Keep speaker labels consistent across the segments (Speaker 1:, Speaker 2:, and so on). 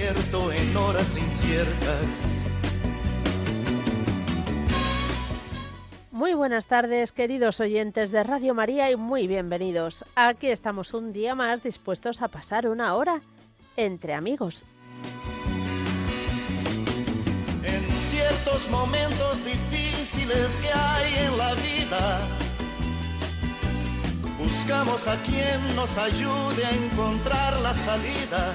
Speaker 1: en horas inciertas.
Speaker 2: Muy buenas tardes, queridos oyentes de Radio María, y muy bienvenidos. Aquí estamos un día más dispuestos a pasar una hora entre amigos.
Speaker 1: En ciertos momentos difíciles que hay en la vida, buscamos a quien nos ayude a encontrar la salida.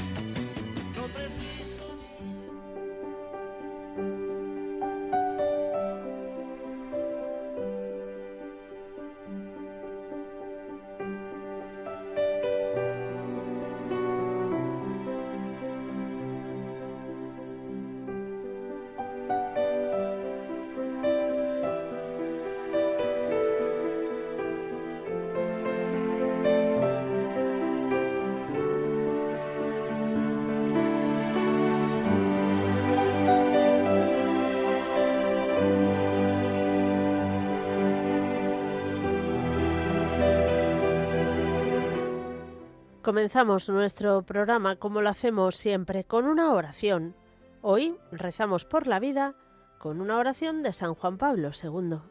Speaker 2: Comenzamos nuestro programa como lo hacemos siempre con una oración. Hoy rezamos por la vida con una oración de San Juan Pablo II.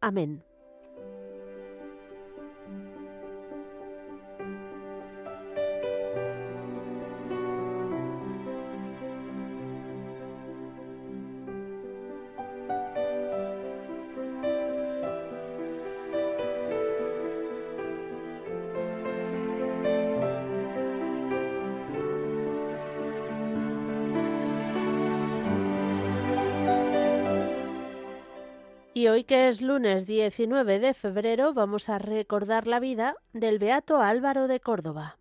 Speaker 2: Amén. Que es lunes 19 de febrero vamos a recordar la vida del beato Álvaro de Córdoba.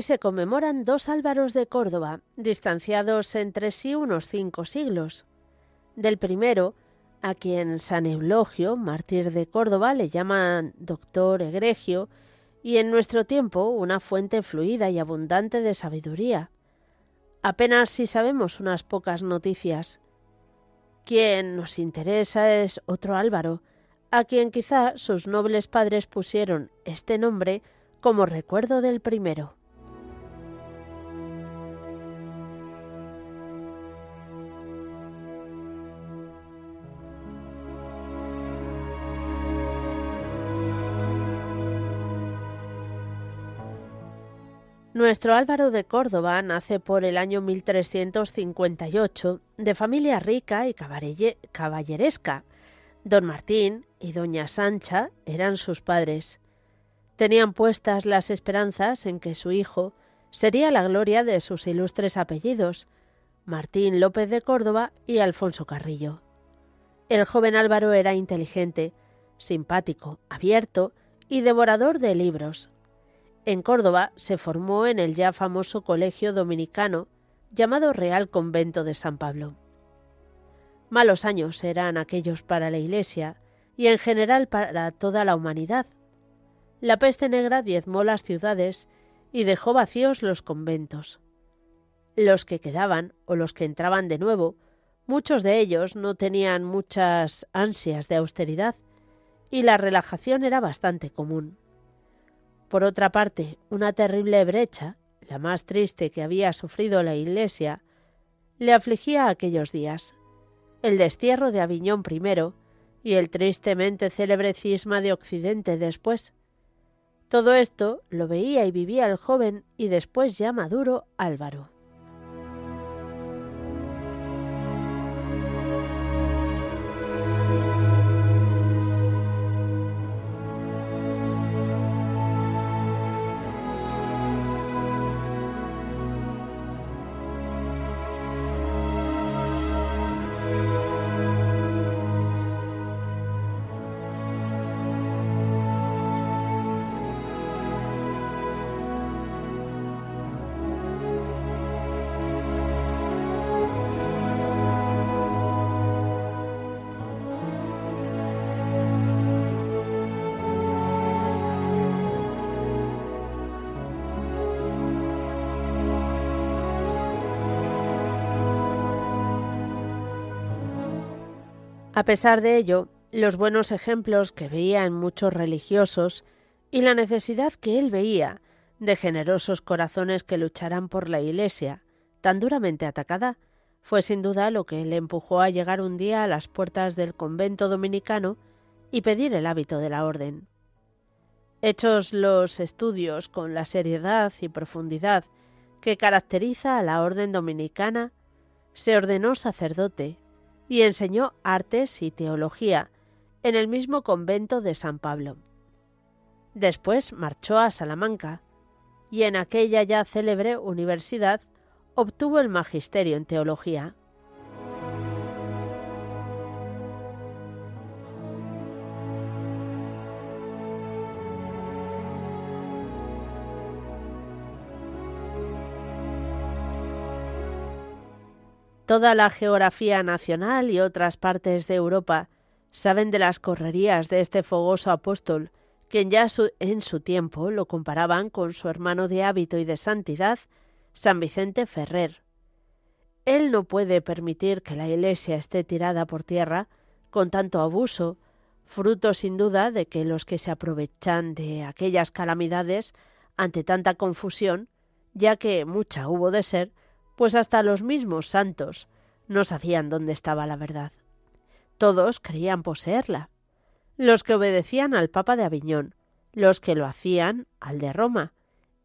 Speaker 2: Se conmemoran dos Álvaros de Córdoba, distanciados entre sí unos cinco siglos. Del primero, a quien San Eulogio, mártir de Córdoba, le llaman doctor egregio, y en nuestro tiempo una fuente fluida y abundante de sabiduría. Apenas si sabemos unas pocas noticias. Quien nos interesa es otro Álvaro, a quien quizá sus nobles padres pusieron este nombre como recuerdo del primero. Nuestro Álvaro de Córdoba nace por el año 1358 de familia rica y caballeresca. Don Martín y doña Sancha eran sus padres. Tenían puestas las esperanzas en que su hijo sería la gloria de sus ilustres apellidos, Martín López de Córdoba y Alfonso Carrillo. El joven Álvaro era inteligente, simpático, abierto y devorador de libros. En Córdoba se formó en el ya famoso colegio dominicano llamado Real Convento de San Pablo. Malos años eran aquellos para la Iglesia y en general para toda la humanidad. La peste negra diezmó las ciudades y dejó vacíos los conventos. Los que quedaban o los que entraban de nuevo, muchos de ellos no tenían muchas ansias de austeridad y la relajación era bastante común. Por otra parte, una terrible brecha, la más triste que había sufrido la Iglesia, le afligía aquellos días. El destierro de Aviñón primero y el tristemente célebre cisma de Occidente después. Todo esto lo veía y vivía el joven y después ya maduro Álvaro. A pesar de ello, los buenos ejemplos que veía en muchos religiosos y la necesidad que él veía de generosos corazones que lucharán por la Iglesia, tan duramente atacada, fue sin duda lo que le empujó a llegar un día a las puertas del convento dominicano y pedir el hábito de la orden. Hechos los estudios con la seriedad y profundidad que caracteriza a la orden dominicana, se ordenó sacerdote y enseñó artes y teología en el mismo convento de San Pablo. Después marchó a Salamanca y en aquella ya célebre universidad obtuvo el magisterio en teología. Toda la geografía nacional y otras partes de Europa saben de las correrías de este fogoso apóstol, quien ya en su tiempo lo comparaban con su hermano de hábito y de santidad, San Vicente Ferrer. Él no puede permitir que la Iglesia esté tirada por tierra con tanto abuso, fruto sin duda de que los que se aprovechan de aquellas calamidades ante tanta confusión, ya que mucha hubo de ser, pues hasta los mismos santos no sabían dónde estaba la verdad. Todos creían poseerla. Los que obedecían al Papa de Aviñón, los que lo hacían al de Roma,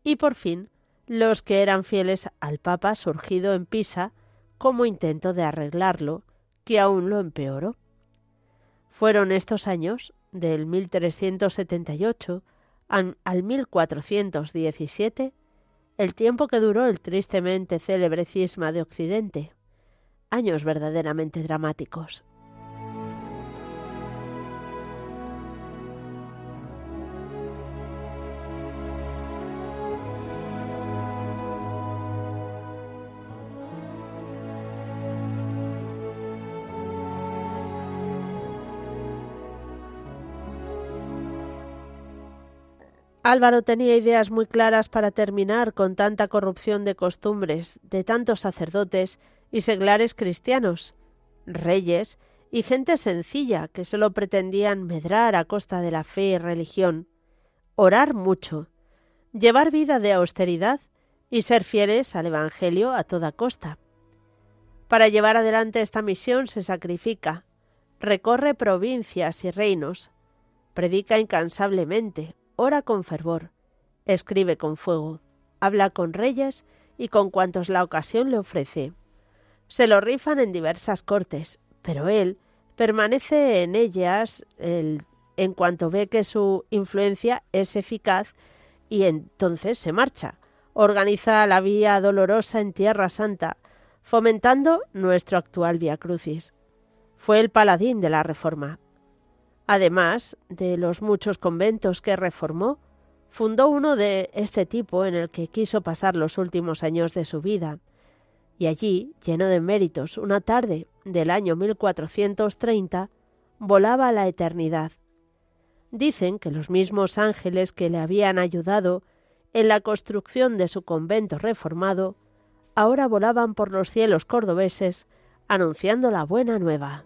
Speaker 2: y por fin los que eran fieles al Papa surgido en Pisa como intento de arreglarlo, que aún lo empeoró. Fueron estos años, del 1378 al 1417, el tiempo que duró el tristemente célebre cisma de Occidente. Años verdaderamente dramáticos. Álvaro tenía ideas muy claras para terminar con tanta corrupción de costumbres de tantos sacerdotes y seglares cristianos, reyes y gente sencilla que solo pretendían medrar a costa de la fe y religión, orar mucho, llevar vida de austeridad y ser fieles al Evangelio a toda costa. Para llevar adelante esta misión se sacrifica, recorre provincias y reinos, predica incansablemente, ora con fervor, escribe con fuego, habla con reyes y con cuantos la ocasión le ofrece. Se lo rifan en diversas cortes, pero él permanece en ellas en cuanto ve que su influencia es eficaz y entonces se marcha. Organiza la vía dolorosa en Tierra Santa, fomentando nuestro actual Via Crucis. Fue el paladín de la Reforma. Además de los muchos conventos que reformó, fundó uno de este tipo en el que quiso pasar los últimos años de su vida. Y allí, lleno de méritos, una tarde del año 1430, volaba a la eternidad. Dicen que los mismos ángeles que le habían ayudado en la construcción de su convento reformado, ahora volaban por los cielos cordobeses anunciando la buena nueva.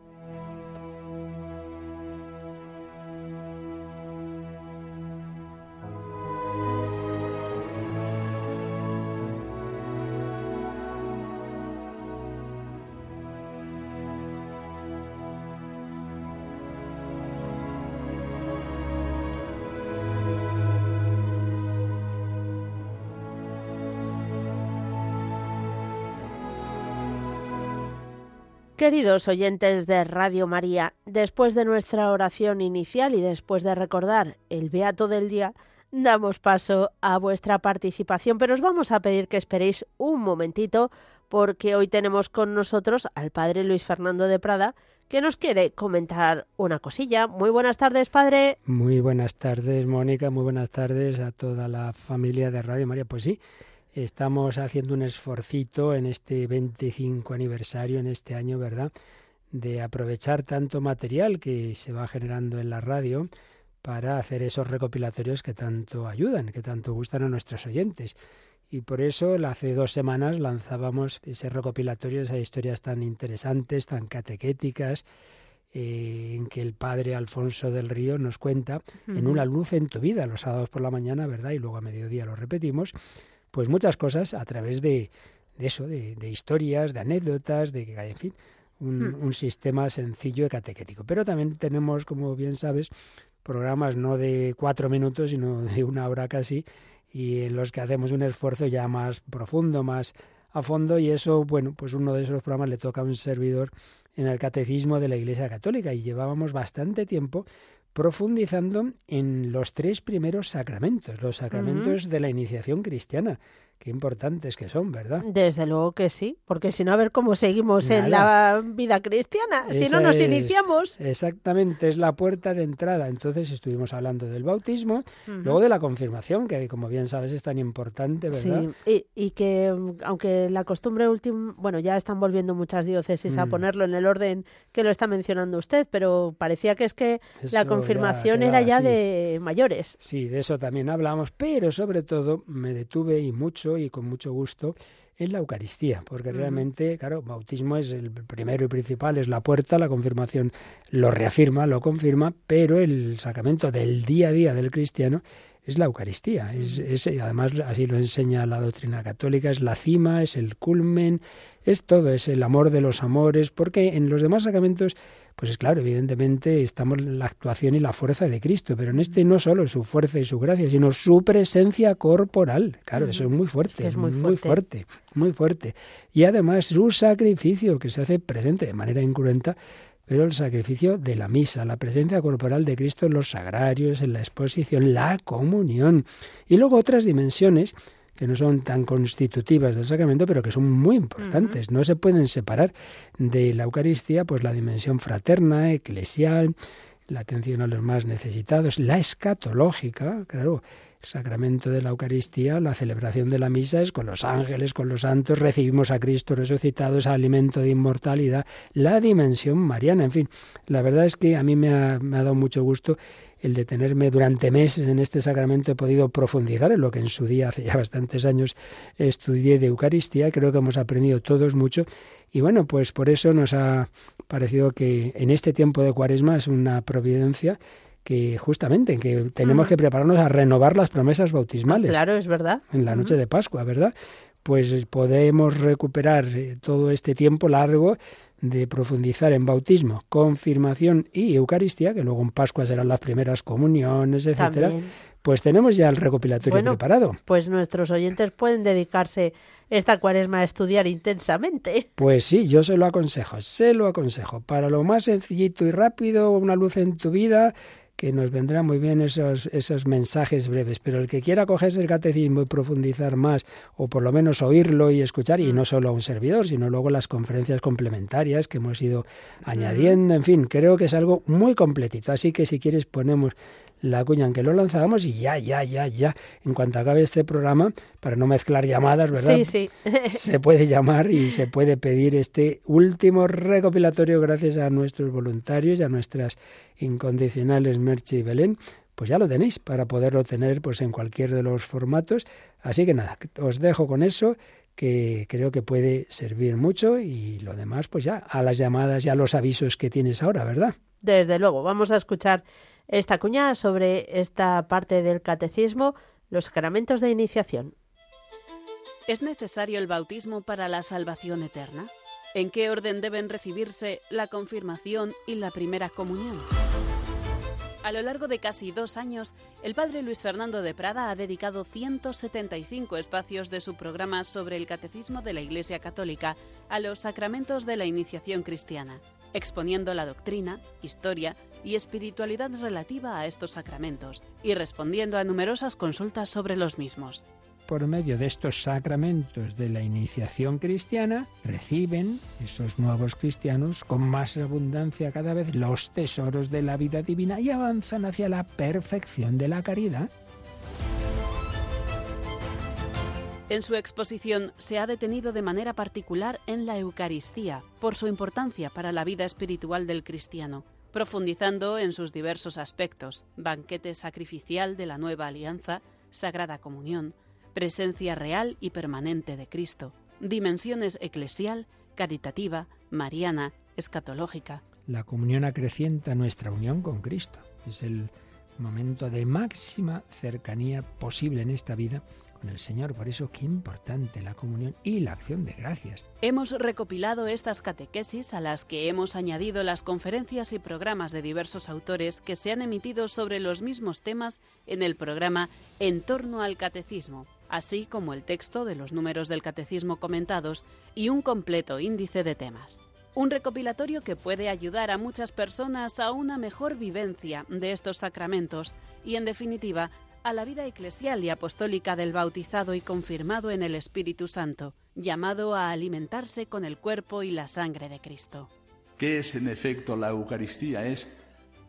Speaker 2: Queridos oyentes de Radio María, después de nuestra oración inicial y después de recordar el Beato del Día, damos paso a vuestra participación, pero os vamos a pedir que esperéis un momentito porque hoy tenemos con nosotros al Padre Luis Fernando de Prada, que nos quiere comentar una cosilla. Muy buenas tardes, Padre.
Speaker 3: Muy buenas tardes, Mónica. Muy buenas tardes a toda la familia de Radio María. Pues sí, Estamos haciendo un esforcito en este 25 aniversario, en este año, ¿verdad? De aprovechar tanto material que se va generando en la radio para hacer esos recopilatorios que tanto ayudan, que tanto gustan a nuestros oyentes. Y por eso hace dos semanas lanzábamos ese recopilatorio, esas historias tan interesantes, tan catequéticas, eh, en que el padre Alfonso del Río nos cuenta en una luz en tu vida, los sábados por la mañana, ¿verdad? Y luego a mediodía lo repetimos, pues muchas cosas a través de, eso, de, historias, de anécdotas, de que, en fin, un, hmm. un, sistema sencillo y catequético. Pero también tenemos, como bien sabes, programas no de cuatro minutos, sino de una hora casi, y en los que hacemos un esfuerzo ya más profundo, más a fondo, y eso, bueno, pues uno de esos programas le toca a un servidor en el catecismo de la Iglesia Católica, y llevábamos bastante tiempo profundizando en los tres primeros sacramentos, los sacramentos de la iniciación cristiana, Qué importantes que son, ¿verdad?
Speaker 2: Desde luego que sí, porque si no, a ver cómo seguimos en la vida cristiana, si no nos iniciamos.
Speaker 3: Exactamente, es la puerta de entrada. Entonces estuvimos hablando del bautismo, luego de la confirmación, que como bien sabes es tan importante, ¿verdad?
Speaker 2: Sí, y, que aunque la costumbre última, bueno, ya están volviendo muchas diócesis a mm. ponerlo en el orden que lo está mencionando usted, pero parecía que es que la confirmación era ya de mayores.
Speaker 3: Sí, de eso también hablamos, pero sobre todo me detuve y mucho y con mucho gusto en la Eucaristía, porque realmente, claro, bautismo es el primero y principal, es la puerta, la confirmación lo reafirma, lo confirma, pero el sacramento del día a día del cristiano es la Eucaristía. Es, es, además, así lo enseña la doctrina católica, es la cima, es el culmen, es todo, es el amor de los amores, porque en los demás sacramentos pues es claro, evidentemente estamos en la actuación y la fuerza de Cristo, pero en este no solo su fuerza y su gracia, sino su presencia corporal. Claro, eso es muy fuerte, es muy, muy fuerte. muy fuerte. Y además su sacrificio que se hace presente de manera incruenta pero el sacrificio de la misa, la presencia corporal de Cristo en los sagrarios, en la exposición, la comunión. Y luego otras dimensiones que no son tan constitutivas del sacramento, pero que son muy importantes. No se pueden separar de la Eucaristía, pues la dimensión fraterna, eclesial, la atención a los más necesitados, la escatológica, claro, El sacramento de la Eucaristía, la celebración de la misa es con los ángeles, con los santos, recibimos a Cristo resucitado, ese alimento de inmortalidad, la dimensión mariana, en fin. La verdad es que a mí me ha, me ha dado mucho gusto el detenerme durante meses en este sacramento he podido profundizar en lo que en su día, hace ya bastantes años, estudié de Eucaristía. Creo que hemos aprendido todos mucho. Y bueno, pues por eso nos ha parecido que en este tiempo de cuaresma es una providencia que justamente que tenemos que prepararnos a renovar las promesas bautismales.
Speaker 2: Claro, es verdad.
Speaker 3: En la noche de Pascua, ¿verdad? Pues podemos recuperar eh, todo este tiempo largo de profundizar en bautismo, confirmación y Eucaristía, que luego en Pascua serán las primeras comuniones, etcétera, pues tenemos ya el recopilatorio preparado.
Speaker 2: Pues nuestros oyentes pueden dedicarse esta cuaresma a estudiar intensamente.
Speaker 3: Pues sí, yo se lo aconsejo, se lo aconsejo. Para lo más sencillito y rápido, una luz en tu vida, que nos vendrán muy bien esos, esos mensajes breves, pero el que quiera cogerse el catecismo y profundizar más, o por lo menos oírlo y escuchar, y mm. no solo a un servidor, sino luego las conferencias complementarias que hemos ido añadiendo, en fin, creo que es algo muy completito. Así que si quieres ponemos la cuña en que lo lanzábamos y ya, ya, ya, ya, en cuanto acabe este programa, para no mezclar llamadas, ¿verdad?
Speaker 2: Sí, sí.
Speaker 3: se puede llamar y se puede pedir este último recopilatorio gracias a nuestros voluntarios y a nuestras incondicionales Merche y Belén. Pues ya lo tenéis para poderlo tener pues en cualquier de los formatos. Así que nada, os dejo con eso que creo que puede servir mucho y lo demás pues ya a las llamadas y a los avisos que tienes ahora, ¿verdad?
Speaker 2: Desde luego, vamos a escuchar esta cuña sobre esta parte del catecismo, los sacramentos de iniciación.
Speaker 4: ¿Es necesario el bautismo para la salvación eterna? ¿En qué orden deben recibirse la confirmación y la primera comunión? A lo largo de casi dos años, el padre Luis Fernando de Prada ha dedicado 175 espacios de su programa sobre el catecismo de la Iglesia Católica a los sacramentos de la iniciación cristiana, exponiendo la doctrina, historia y espiritualidad relativa a estos sacramentos y respondiendo a numerosas consultas sobre los mismos
Speaker 3: por medio de estos sacramentos de la iniciación cristiana, reciben esos nuevos cristianos con más abundancia cada vez los tesoros de la vida divina y avanzan hacia la perfección de la caridad.
Speaker 4: En su exposición se ha detenido de manera particular en la Eucaristía, por su importancia para la vida espiritual del cristiano, profundizando en sus diversos aspectos, banquete sacrificial de la nueva alianza, Sagrada Comunión, presencia real y permanente de Cristo, dimensiones eclesial, caritativa, mariana, escatológica.
Speaker 3: La comunión acrecienta nuestra unión con Cristo. Es el momento de máxima cercanía posible en esta vida con el Señor. Por eso qué importante la comunión y la acción de gracias.
Speaker 4: Hemos recopilado estas catequesis a las que hemos añadido las conferencias y programas de diversos autores que se han emitido sobre los mismos temas en el programa En torno al catecismo, así como el texto de los números del catecismo comentados y un completo índice de temas. Un recopilatorio que puede ayudar a muchas personas a una mejor vivencia de estos sacramentos y, en definitiva, a la vida eclesial y apostólica del bautizado y confirmado en el Espíritu Santo, llamado a alimentarse con el cuerpo y la sangre de Cristo.
Speaker 5: ¿Qué es en efecto la Eucaristía? Es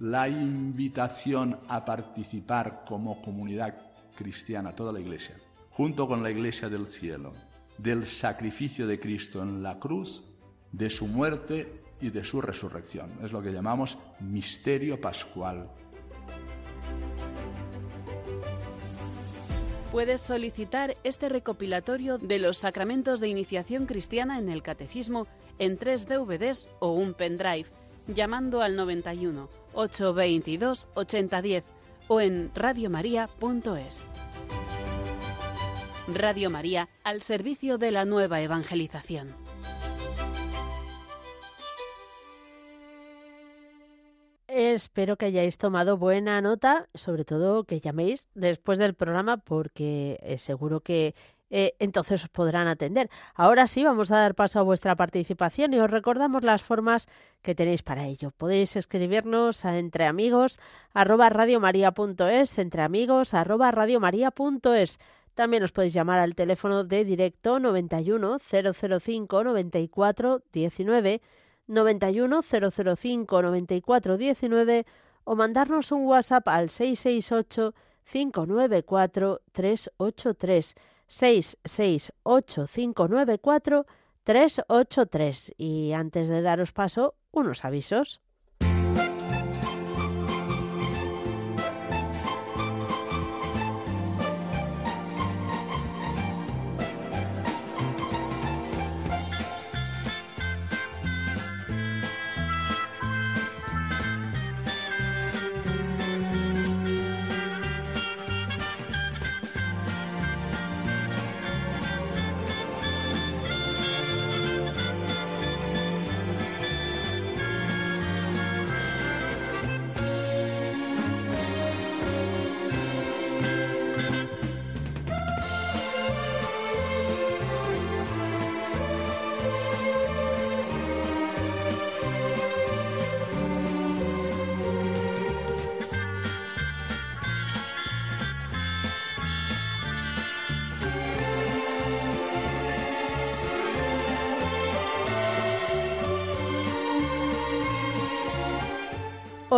Speaker 5: la invitación a participar como comunidad cristiana, toda la Iglesia, junto con la Iglesia del cielo, del sacrificio de Cristo en la cruz, de su muerte y de su resurrección. Es lo que llamamos misterio pascual.
Speaker 4: Puedes solicitar este recopilatorio de los sacramentos de iniciación cristiana en el catecismo en tres DVDs o un pendrive llamando al 91 822 8010 o en radiomaria.es. Radio María al servicio de la nueva evangelización.
Speaker 2: Espero que hayáis tomado buena nota, sobre todo que llaméis después del programa porque eh, seguro que eh, entonces os podrán atender. Ahora sí, vamos a dar paso a vuestra participación y os recordamos las formas que tenéis para ello. Podéis escribirnos a entreamigos arroba entreamigos arroba También os podéis llamar al teléfono de directo 91 005 94 19 91 005 94 19 o mandarnos un WhatsApp al 668 594 383 668 594 383 y antes de daros paso unos avisos.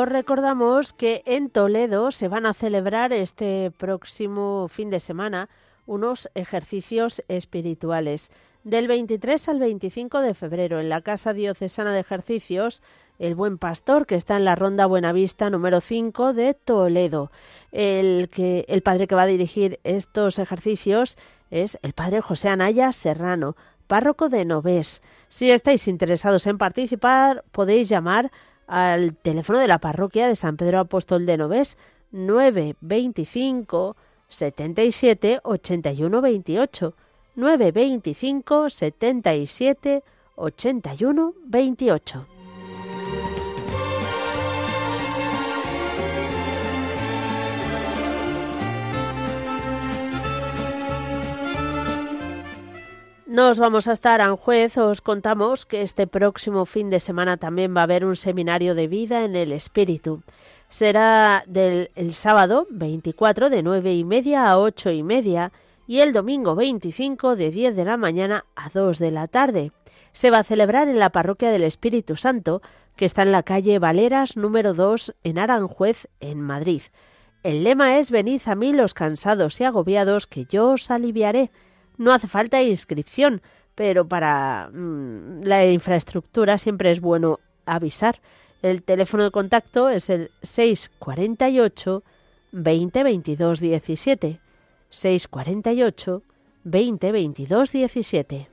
Speaker 2: Os recordamos que en Toledo se van a celebrar este próximo fin de semana unos ejercicios espirituales. Del 23 al 25 de febrero en la Casa Diocesana de Ejercicios, el Buen Pastor, que está en la Ronda Buenavista número 5 de Toledo. El, que, el padre que va a dirigir estos ejercicios es el padre José Anaya Serrano, párroco de Novés. Si estáis interesados en participar, podéis llamar al teléfono de la parroquia de San Pedro Apóstol de Novés 925 77 81 28 925 77 81 28 Nos vamos hasta Aranjuez. Os contamos que este próximo fin de semana también va a haber un seminario de vida en el Espíritu. Será del el sábado 24 de nueve y media a ocho y media y el domingo 25 de 10 de la mañana a 2 de la tarde. Se va a celebrar en la Parroquia del Espíritu Santo, que está en la calle Valeras número 2 en Aranjuez, en Madrid. El lema es Venid a mí los cansados y agobiados, que yo os aliviaré. No hace falta inscripción, pero para mm, la infraestructura siempre es bueno avisar. El teléfono de contacto es el 648 20 22 17. 648 20 22 17.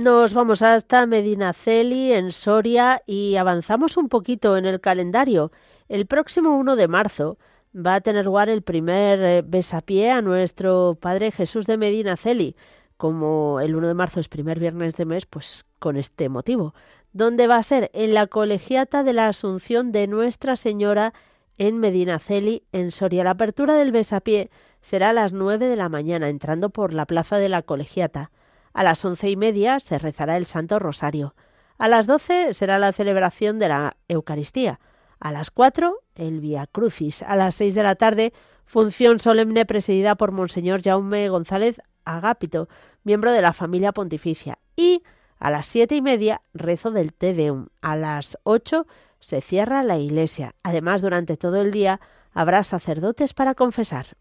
Speaker 2: Nos vamos hasta Medinaceli, en Soria, y avanzamos un poquito en el calendario. El próximo 1 de marzo va a tener lugar el primer eh, besapié a nuestro Padre Jesús de Medinaceli. Como el 1 de marzo es primer viernes de mes, pues con este motivo. ¿Dónde va a ser? En la colegiata de la Asunción de Nuestra Señora en Medinaceli, en Soria. La apertura del besapié será a las 9 de la mañana, entrando por la plaza de la colegiata. A las once y media se rezará el Santo Rosario. A las doce será la celebración de la Eucaristía. A las cuatro, el Via Crucis. A las seis de la tarde, función solemne presidida por Monseñor Jaume González Agapito, miembro de la familia pontificia. Y a las siete y media, rezo del Te Deum. A las ocho se cierra la iglesia. Además, durante todo el día habrá sacerdotes para confesar.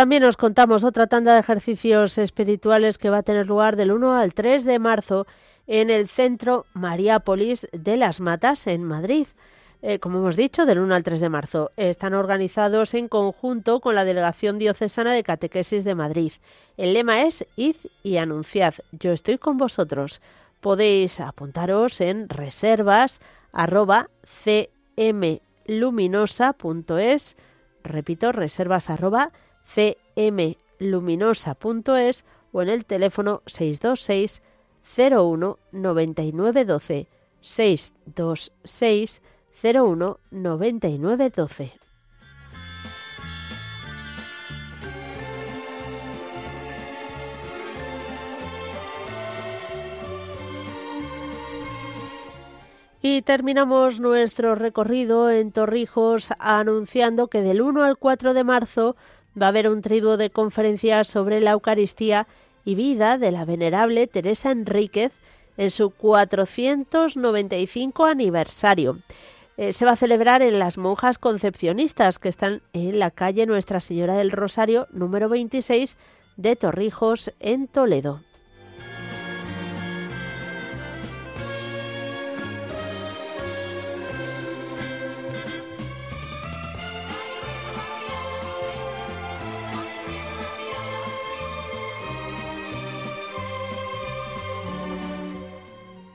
Speaker 2: También os contamos otra tanda de ejercicios espirituales que va a tener lugar del 1 al 3 de marzo en el centro Mariápolis de las Matas en Madrid. Eh, como hemos dicho, del 1 al 3 de marzo. Están organizados en conjunto con la Delegación Diocesana de Catequesis de Madrid. El lema es Id y anunciad, yo estoy con vosotros. Podéis apuntaros en reservas arroba cmluminosa.es. Repito, reservas arroba luminosa.es o en el teléfono 626 01 9912 626 01 9912. Y terminamos nuestro recorrido en Torrijos anunciando que del 1 al 4 de marzo va a haber un triduo de conferencias sobre la Eucaristía y vida de la venerable Teresa Enríquez en su 495 aniversario. Eh, se va a celebrar en las monjas concepcionistas que están en la calle Nuestra Señora del Rosario número 26 de Torrijos en Toledo.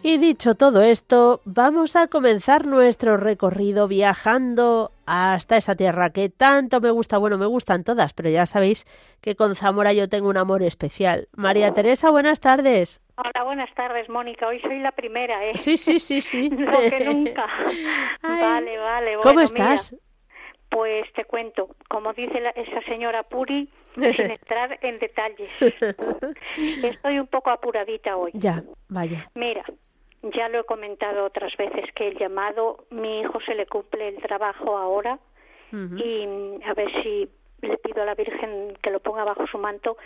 Speaker 2: Y dicho todo esto, vamos a comenzar nuestro recorrido viajando hasta esa tierra que tanto me gusta. Bueno, me gustan todas, pero ya sabéis que con Zamora yo tengo un amor especial. María Teresa, buenas tardes.
Speaker 6: Hola, buenas tardes, Mónica. Hoy soy la primera, ¿eh?
Speaker 2: Sí, sí, sí, sí.
Speaker 6: no, que nunca. vale, vale.
Speaker 2: ¿Cómo estás?
Speaker 6: pues te cuento, como dice esa señora Puri, sin entrar en detalles. Estoy un poco apuradita hoy.
Speaker 2: Ya, vaya.
Speaker 6: Mira, ya lo he comentado otras veces que el llamado, mi hijo se le cumple el trabajo ahora y a ver si le pido a la Virgen que lo ponga bajo su manto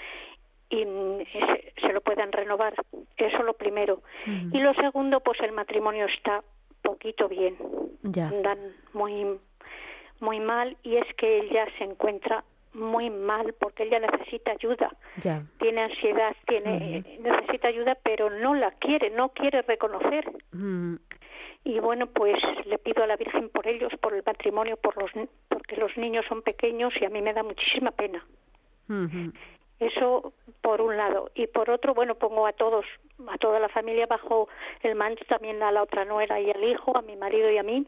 Speaker 6: y se, lo puedan renovar. Eso lo primero. Y lo segundo, pues el matrimonio está poquito bien.
Speaker 2: Ya.
Speaker 6: Andan muy, muy mal y es que él ya se encuentra muy mal porque ella necesita ayuda. Tiene ansiedad, tiene necesita ayuda, pero no la quiere, no quiere reconocer. Y bueno, pues le pido a la Virgen por ellos, por el matrimonio, por los porque los niños son pequeños y a mí me da muchísima pena. Eso por un lado y por otro, bueno, pongo a todos, a toda la familia bajo el manto también a la otra nuera y al hijo, a mi marido y a mí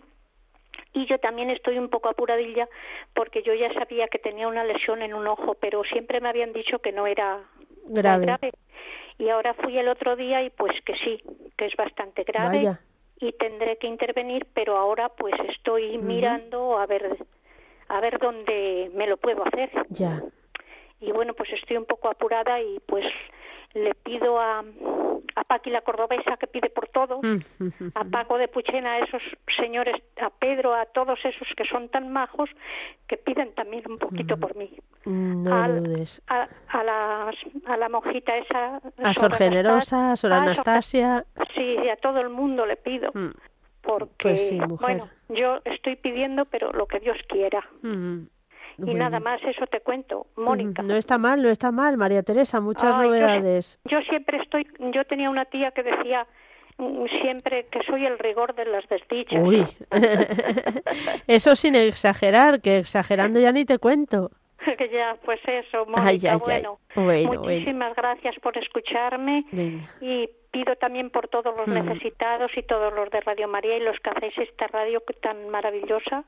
Speaker 6: y yo también estoy un poco apuradilla porque yo ya sabía que tenía una lesión en un ojo, pero siempre me habían dicho que no era grave. Y ahora fui el otro día y pues que sí, que es bastante grave y tendré que intervenir, pero ahora pues estoy mirando a ver a ver dónde me lo puedo hacer.
Speaker 2: Ya.
Speaker 6: Y bueno, pues estoy un poco apurada y pues le pido a, a Paqui la cordobesa que pide por todo, mm, a Paco de Puchena, a esos señores, a Pedro, a todos esos que son tan majos que piden también un poquito por mí.
Speaker 2: No
Speaker 6: a,
Speaker 2: dudes.
Speaker 6: A, a, a la monjita esa.
Speaker 2: A Sor Generosa, a Sor Anastasia.
Speaker 6: Sí, a todo el mundo le pido.
Speaker 2: Mm.
Speaker 6: Porque,
Speaker 2: pues
Speaker 6: bueno, yo estoy pidiendo, pero lo que Dios quiera. Y nada más, eso te cuento, Mónica.
Speaker 2: No está mal, no está mal, María Teresa, muchas novedades.
Speaker 6: Yo, siempre estoy, yo tenía una tía que decía mm, siempre que soy el rigor de las desdichas.
Speaker 2: Uy, eso sin exagerar, que exagerando ya ni te cuento.
Speaker 6: que ya, pues eso, Mónica, bueno,
Speaker 2: bueno,
Speaker 6: muchísimas gracias por escucharme. Y pido también por todos los necesitados y todos los de Radio María y los que hacéis esta radio tan maravillosa,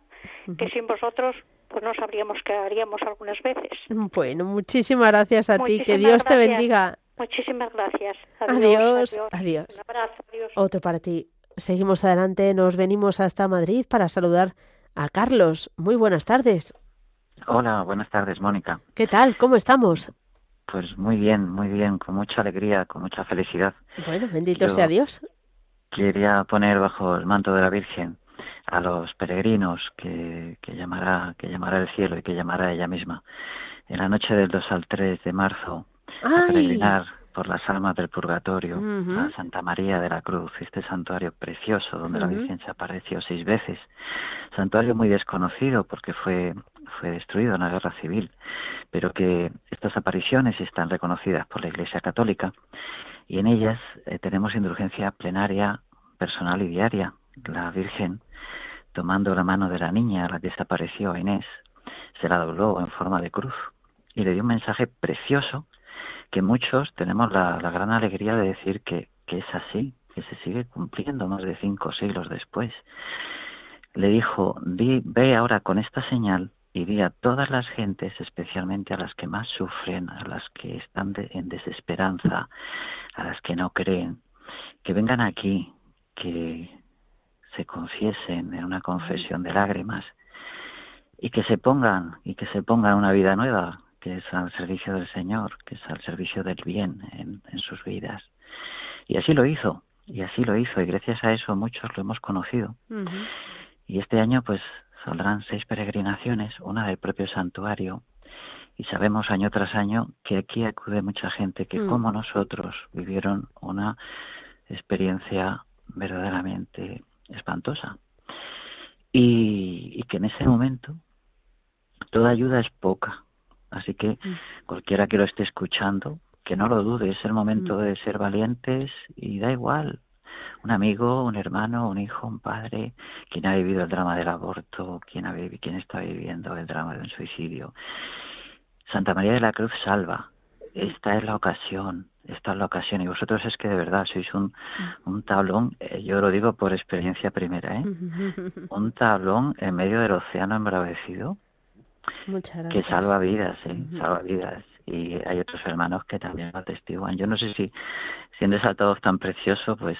Speaker 6: que sin vosotros pues no sabríamos qué haríamos algunas veces.
Speaker 2: Bueno, muchísimas gracias a ti, que Dios te bendiga.
Speaker 6: Muchísimas gracias.
Speaker 2: Adiós, adiós.
Speaker 6: Un abrazo, adiós.
Speaker 2: Otro para ti. Seguimos adelante, nos venimos hasta Madrid para saludar a Carlos. Muy buenas tardes.
Speaker 7: Hola, buenas tardes, Mónica.
Speaker 2: ¿Qué tal? ¿Cómo estamos?
Speaker 7: Pues muy bien, muy bien, con mucha alegría, con mucha felicidad.
Speaker 2: Bueno, bendito sea Dios.
Speaker 7: Quería poner bajo el manto de la Virgen a los peregrinos que, que, llamará, que llamará el cielo y que llamará ella misma. En la noche del 2 al 3 de marzo a peregrinar por las almas del purgatorio a Santa María de la Cruz, este santuario precioso donde la Virgen se apareció seis veces, santuario muy desconocido porque fue fue destruido en la guerra civil, pero que estas apariciones están reconocidas por la Iglesia Católica y en ellas eh, tenemos indulgencia plenaria personal y diaria. La Virgen tomando la mano de la niña a la que desapareció Inés, se la dobló en forma de cruz y le dio un mensaje precioso que muchos tenemos la, gran alegría de decir que, que es así, que se sigue cumpliendo más de cinco siglos después. Le dijo, Di, ve ahora con esta señal y di a todas las gentes, especialmente a las que más sufren, a las que están en desesperanza, a las que no creen, que vengan aquí, que se confiesen en una confesión de lágrimas y que se pongan y que se pongan una vida nueva, que es al servicio del Señor, que es al servicio del bien en, sus vidas. Y así lo hizo, y así lo hizo, y gracias a eso muchos lo hemos conocido. Y este año pues saldrán seis peregrinaciones, una del propio santuario, y sabemos año tras año que aquí acude mucha gente que, mm. como nosotros, vivieron una experiencia verdaderamente espantosa. Y, que en ese momento toda ayuda es poca. Así que mm. cualquiera que lo esté escuchando, que no lo dude, es el momento mm. de ser valientes y da igual, un amigo, un hermano, un hijo, un padre, quien ha vivido el drama del aborto, quien, ha, quien está viviendo el drama de un suicidio. Santa María de la Cruz salva. Esta es la ocasión, esta es la ocasión. Y vosotros es que de verdad sois un, un tablón, eh, yo lo digo por experiencia primera, ¿eh? un tablón en medio del océano embravecido que salva vidas, ¿eh? salva vidas y hay otros hermanos que también lo atestiguan. Yo no sé si siendo ese tan precioso, pues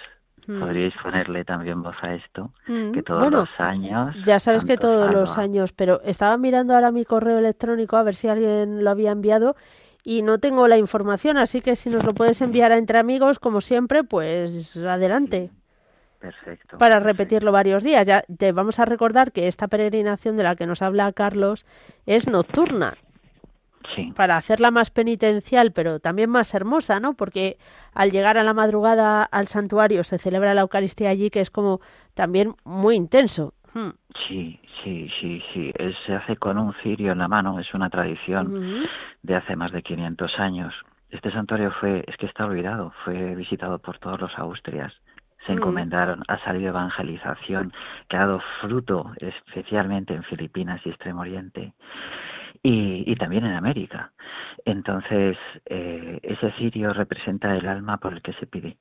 Speaker 7: Mm. Podríais ponerle también voz a esto, mm. que todos los años.
Speaker 2: Ya sabes que todos los años, pero estaba mirando ahora mi correo electrónico a ver si alguien lo había enviado y no tengo la información, así que si nos lo puedes enviar a entre amigos, como siempre, pues adelante.
Speaker 7: Perfecto.
Speaker 2: Para repetirlo varios días. Ya te vamos a recordar que esta peregrinación de la que nos habla Carlos es nocturna para hacerla más penitencial, pero también más hermosa, ¿no? Porque al llegar a la madrugada al santuario se celebra la Eucaristía allí, que es como también muy intenso. Hmm.
Speaker 7: Sí, sí, sí, sí. se hace con un cirio en la mano, es una tradición de hace más de 500 años. Este santuario fue, es que está olvidado, fue visitado por todos los austrias se mm. encomendaron, ha salido evangelización, que ha dado fruto especialmente en Filipinas y Extremo Oriente y, y también en América. Entonces, eh, ese cirio representa el alma por el que se pide.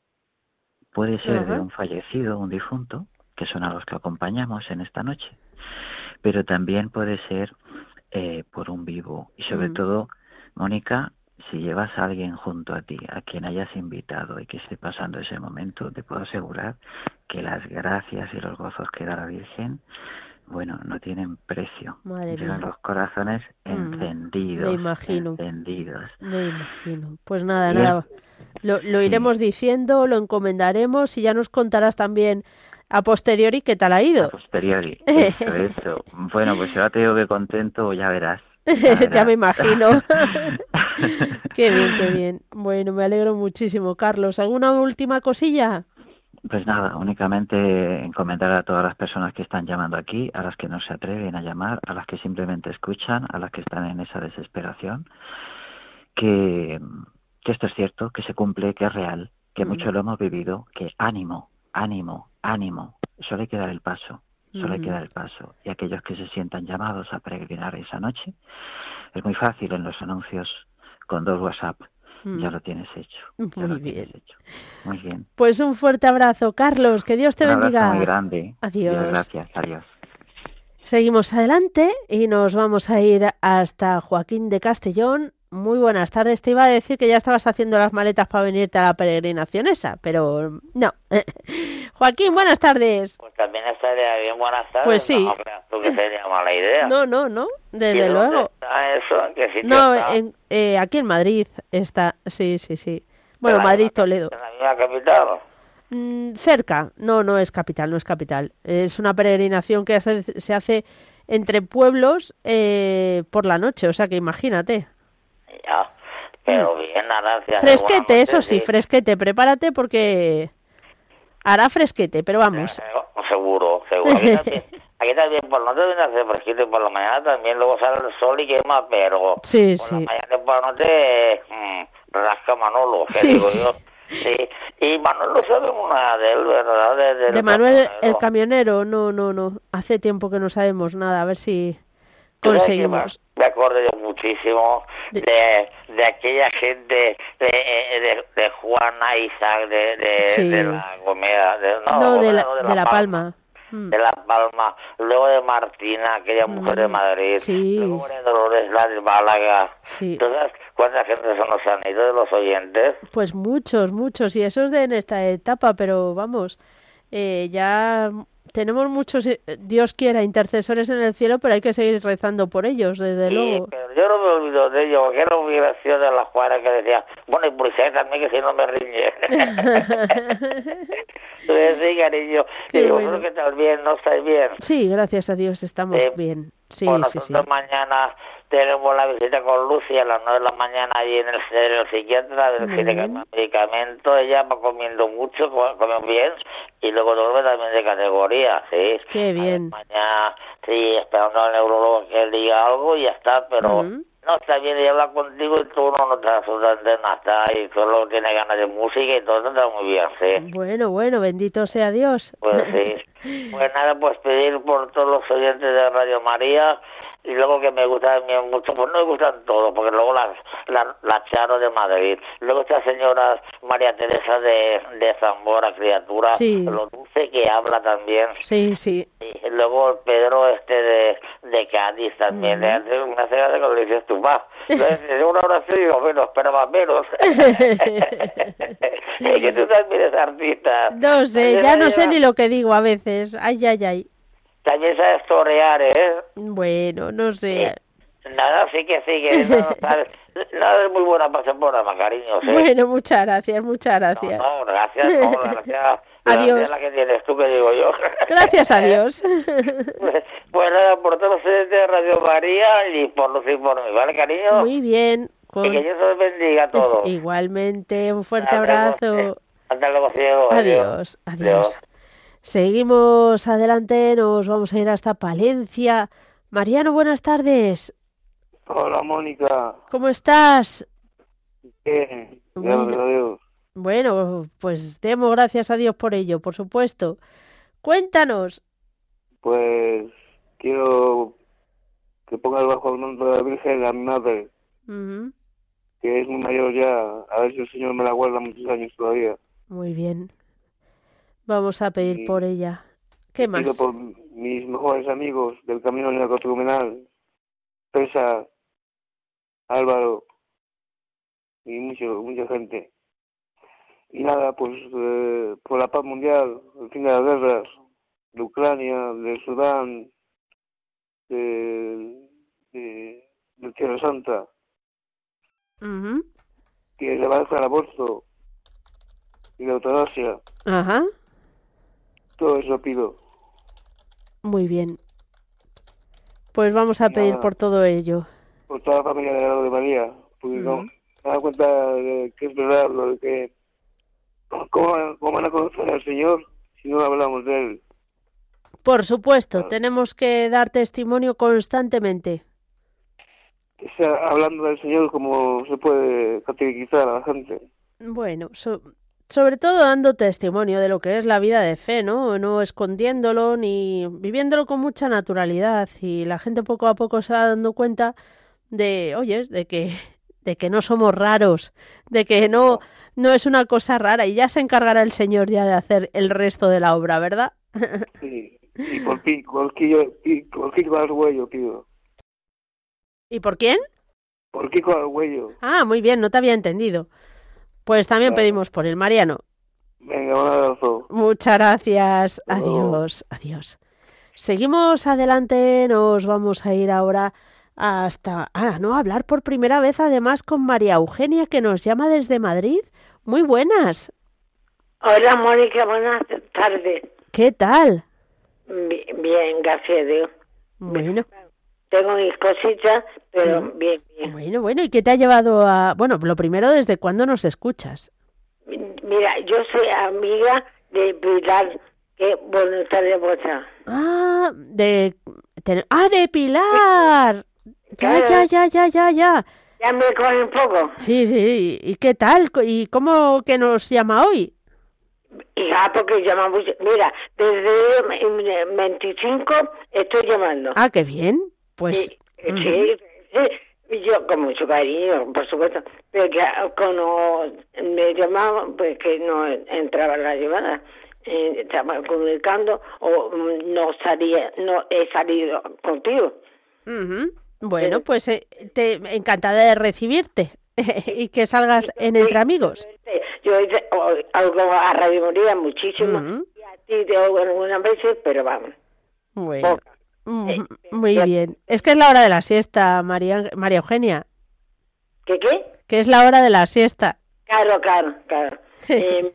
Speaker 7: Puede ser de un fallecido, un difunto, que son a los que acompañamos en esta noche, pero también puede ser eh, por un vivo. Y sobre mm. todo, Mónica, si llevas a alguien junto a ti, a quien hayas invitado y que esté pasando ese momento, te puedo asegurar que las gracias y los gozos que da la Virgen bueno, no tienen precio. Madre los corazones mm, encendidos.
Speaker 2: Me imagino.
Speaker 7: Encendidos.
Speaker 2: Me imagino. Pues nada, nada. Lo, lo iremos diciendo, lo encomendaremos y ya nos contarás también a posteriori qué tal ha ido.
Speaker 7: A posteriori, eso, eso. Bueno, pues ahora te digo que contento, ya verás.
Speaker 2: ya me imagino. qué bien, qué bien. Bueno, me alegro muchísimo, Carlos. ¿Alguna última cosilla?
Speaker 7: Pues nada, únicamente encomendar a todas las personas que están llamando aquí, a las que no se atreven a llamar, a las que simplemente escuchan, a las que están en esa desesperación, que, que esto es cierto, que se cumple, que es real, que mucho lo hemos vivido, que ánimo, ánimo, ánimo, solo hay que dar el paso, solo hay que dar el paso. Y aquellos que se sientan llamados a peregrinar esa noche, es muy fácil en los anuncios con dos WhatsApp ya mm. lo tienes hecho. Muy bien. Muy bien.
Speaker 2: Pues un fuerte abrazo, Carlos. Que Dios te
Speaker 7: un
Speaker 2: bendiga.
Speaker 7: muy grande.
Speaker 2: Adiós.
Speaker 7: gracias. Adiós.
Speaker 2: Seguimos adelante y nos vamos a ir hasta Joaquín de Castellón. Muy buenas tardes. Te iba a decir que ya estabas haciendo las maletas para venirte a la peregrinación esa, pero no. Joaquín, buenas tardes.
Speaker 8: Pues también estaría bien, buenas tardes.
Speaker 2: Pues sí.
Speaker 8: No que sería mala idea.
Speaker 2: No, no, no, desde luego.
Speaker 8: Está eso? ¿En qué sitio
Speaker 2: no, En, eh, aquí en Madrid está, sí, sí, sí. Bueno, Madrid, Toledo.
Speaker 8: ¿En la misma capital?
Speaker 2: Mm, cerca, no, no es capital, no es capital. Es una peregrinación que se hace entre pueblos eh, por la noche, o sea que imagínate.
Speaker 8: Ya, pero mm. bien, nada.
Speaker 2: Fresquete, eso sí, fresquete, prepárate porque hará fresquete, pero vamos.
Speaker 8: seguro, seguro. Aquí también, por la noche viene a hacer fresquete, por la mañana también luego sale el sol y quema, pero
Speaker 2: sí,
Speaker 8: por la mañana y por la noche mmm, rasca Manolo, que digo yo. Sí, y Manuel no sabemos nada de él, ¿verdad?
Speaker 2: De, Manuel el camionero, no, no, no. Hace tiempo que no sabemos nada, a ver si conseguimos.
Speaker 8: Me acuerdo yo muchísimo de, de, aquella gente de, de, de Juana Isaac, de, de, de la Gomera, de,
Speaker 2: no, de, la, de, la, Palma.
Speaker 8: mm. de La Palma, luego de Martina, aquella mujer de mm. Madrid,
Speaker 2: sí.
Speaker 8: luego de Dolores, la de Málaga.
Speaker 2: Sí.
Speaker 8: Entonces, ¿cuánta gente se nos han ido de los oyentes?
Speaker 2: Pues muchos, muchos, y eso es de en esta etapa, pero vamos, eh, ya tenemos muchos, eh, Dios quiera, intercesores en el cielo, pero hay que seguir rezando por ellos, desde
Speaker 8: sí,
Speaker 2: luego.
Speaker 8: pero yo no me olvido de ellos, porque era muy gracioso de la Juana que decía, bueno, y por también que si no me riñe. sí, cariño,
Speaker 2: Qué
Speaker 8: y
Speaker 2: bueno.
Speaker 8: que tal bien, ¿no estáis bien?
Speaker 2: Sí, gracias a Dios estamos
Speaker 8: Eh,
Speaker 2: bien. Sí,
Speaker 8: Bueno,
Speaker 2: sí, sí.
Speaker 8: mañana tenemos la visita con Lucy a las nueve de la mañana allí en el, en el psiquiatra, del cambia medicamento, ella va comiendo mucho, come, bien, y luego duerme también de categoría, sí.
Speaker 2: Qué bien.
Speaker 8: Mañana, sí, esperando al neurólogo que él diga algo y ya está, pero no está bien y habla contigo y tú no notas absolutamente nada, está y solo tiene ganas de música y todo está muy bien, sí.
Speaker 2: Bueno, bueno, bendito sea Dios.
Speaker 8: Pues sí. Pues nada, pues pedir por todos los oyentes de Radio María y luego que me gusta también mucho, pues no me gustan todos, porque luego la, la, la Charo de Madrid, luego esta señora María Teresa de, de Zamora, criatura,
Speaker 2: Sí.
Speaker 8: lo dulce que habla también,
Speaker 2: Sí, sí.
Speaker 8: y luego Pedro este de, de Cádiz también, le hace una cena de cuando le dices tú, va, entonces una oración y digo, bueno, esperaba menos. y que tú también eres artista.
Speaker 2: No sé, ya no sé ni lo que digo a veces. Ay, ay, ay.
Speaker 8: También sabes torear, ¿eh?
Speaker 2: Bueno, no sé.
Speaker 8: Nada, sí que sí, que no, no, sabes. Nada es muy buena para hacer programa, cariño, ¿sí?
Speaker 2: Bueno, muchas gracias, muchas gracias.
Speaker 8: No, no, gracias, no, gracias.
Speaker 2: Adiós.
Speaker 8: La que tienes tú, que digo yo.
Speaker 2: Gracias a Dios.
Speaker 8: Pues, pues nada, por todos oyentes de Radio María y por los y por mí, ¿vale, cariño?
Speaker 2: Muy bien.
Speaker 8: Y
Speaker 2: con-
Speaker 8: que Dios os bendiga a todos.
Speaker 2: Igualmente, un fuerte
Speaker 8: Hasta luego,
Speaker 2: abrazo.
Speaker 8: eh. Hasta luego, ciego.
Speaker 2: Adiós, adiós. Seguimos adelante, nos vamos a ir hasta Palencia. Mariano, buenas tardes.
Speaker 9: Hola, Mónica.
Speaker 2: ¿Cómo estás?
Speaker 9: Bien,
Speaker 2: Bueno.
Speaker 9: gracias a Dios.
Speaker 2: Bueno, pues demos gracias a Dios por ello, por supuesto. Cuéntanos.
Speaker 9: Pues quiero que pongas bajo el manto de la Virgen a mi madre, que es muy mayor ya. A ver si el Señor me la guarda muchos años todavía.
Speaker 2: Muy bien. Vamos a pedir por ella. ¿Qué más?
Speaker 9: Pido por mis mejores amigos del Camino Neocatecumenal, Pesa, Álvaro y mucho, mucha gente. Y nada, pues eh, por la paz mundial, el fin de las guerras, de Ucrania, de Sudán, de, de, de Tierra Santa,
Speaker 2: Ujú,
Speaker 9: que le baja el aborto y la eutanasia,
Speaker 2: Ajá,
Speaker 9: todo eso pido.
Speaker 2: muy bien. Pues vamos a pedir
Speaker 9: Nada.
Speaker 2: por todo ello.
Speaker 9: por toda la familia de la de María, porque no, me he dado cuenta de que es verdad lo de que ¿cómo, cómo van a conocer al Señor si no hablamos de Él?
Speaker 2: Por supuesto, tenemos que dar testimonio constantemente.
Speaker 9: O sea, hablando del Señor como se puede catequizar a la gente.
Speaker 2: Bueno, so- sobre todo dando testimonio de lo que es la vida de fe, ¿no? No escondiéndolo ni viviéndolo con mucha naturalidad y la gente poco a poco se va dando cuenta de, oye, de que de que no somos raros, de que no no es una cosa rara y ya se encargará el Señor ya de hacer el resto de la obra, ¿verdad?
Speaker 9: Sí. Y por ti, por pido.
Speaker 2: ¿Y por quién?
Speaker 9: Por Kiko.
Speaker 2: Ah, muy bien, no te había entendido. Pues también
Speaker 9: Claro.
Speaker 2: pedimos por el Mariano.
Speaker 9: Venga, un abrazo.
Speaker 2: Muchas gracias.
Speaker 9: Hasta luego.
Speaker 2: Adiós, adiós. Seguimos adelante, nos vamos a ir ahora hasta, ah, no, a hablar por primera vez además con María Eugenia que nos llama desde Madrid. Muy buenas.
Speaker 10: Hola, Mónica, buenas tardes.
Speaker 2: ¿Qué tal?
Speaker 10: Bi- Bien, gracias a Dios.
Speaker 2: Bueno,
Speaker 10: Tengo mis cositas, pero
Speaker 2: Ujú.
Speaker 10: bien, bien.
Speaker 2: bueno, bueno, ¿y qué te ha llevado a, bueno, lo primero, ¿desde cuándo nos escuchas?
Speaker 10: Mira, yo soy amiga de Pilar, que voluntaria vuestra.
Speaker 2: Ah, de, ten- ah, de Pilar. Ya, ya,
Speaker 10: Claro.
Speaker 2: ya, ya, ya, ya.
Speaker 10: Ya me coge un poco.
Speaker 2: Sí, sí, ¿y qué tal? ¿Y cómo que nos llama hoy?
Speaker 10: Hija, porque llamamos. Mira, desde el 25 estoy llamando.
Speaker 2: Ah, qué bien. Pues
Speaker 10: Sí, sí, sí, y yo con mucho cariño, por supuesto, pero que cuando me llamaban, pues que no entraba la llamada. eh, estamos comunicando o mm, no salía, no he salido contigo.
Speaker 2: Bueno, pues eh, te encantada de recibirte y que salgas en Entre Amigos.
Speaker 10: Yo hice- o- oigo a Radio María muchísimo y a ti te oigo algunas veces, pero vamos.
Speaker 2: Bueno, muy bien. Es que es la hora de la siesta, María, María Eugenia,
Speaker 10: ¿Qué qué?
Speaker 2: que es la hora de la siesta.
Speaker 10: Claro, claro, claro.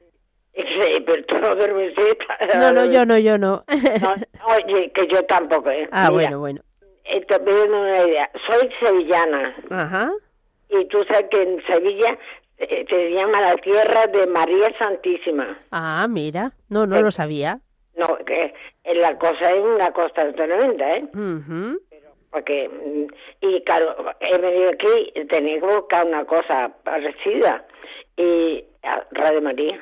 Speaker 10: Eh, pero tú no duermes.
Speaker 2: No, no, yo no, yo no.
Speaker 10: No, oye, que yo tampoco, ¿eh?
Speaker 2: Ah,
Speaker 10: Mira,
Speaker 2: bueno, bueno.
Speaker 10: eh, te una idea. Soy sevillana
Speaker 2: Ajá.
Speaker 10: y tú sabes que en Sevilla eh, se llama la tierra de María Santísima.
Speaker 2: Ah, mira. No, no lo sabía.
Speaker 10: No, que la cosa es una cosa tremenda, ¿eh? Porque, mm, y claro, he venido aquí y tenía que buscar una cosa parecida. Y Radio María.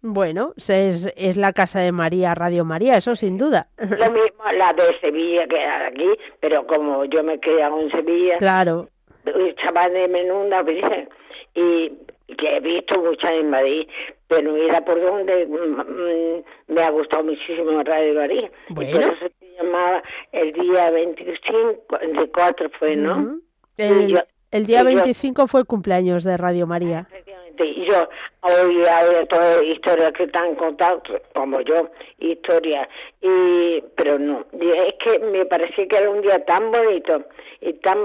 Speaker 2: Bueno, es, es la casa de María, Radio María, eso sin duda.
Speaker 10: Lo mismo la de Sevilla que de aquí, pero como yo me criado en Sevilla,
Speaker 2: Claro.
Speaker 10: estaba de menunda, ¿viste? y que he visto muchas en Madrid, pero mira por dónde mm, mm, me ha gustado muchísimo Radio María. Y
Speaker 2: Bueno.
Speaker 10: por eso se llamaba el día 25, 24 fue, ¿no?
Speaker 2: El,
Speaker 10: Y yo-
Speaker 2: el día
Speaker 10: y yo-
Speaker 2: 25 fue el cumpleaños de Radio María.
Speaker 10: Y yo oía, oía todas las historias que están contadas, como yo, historias, y, pero no, y es que me parecía que era un día tan bonito y tan,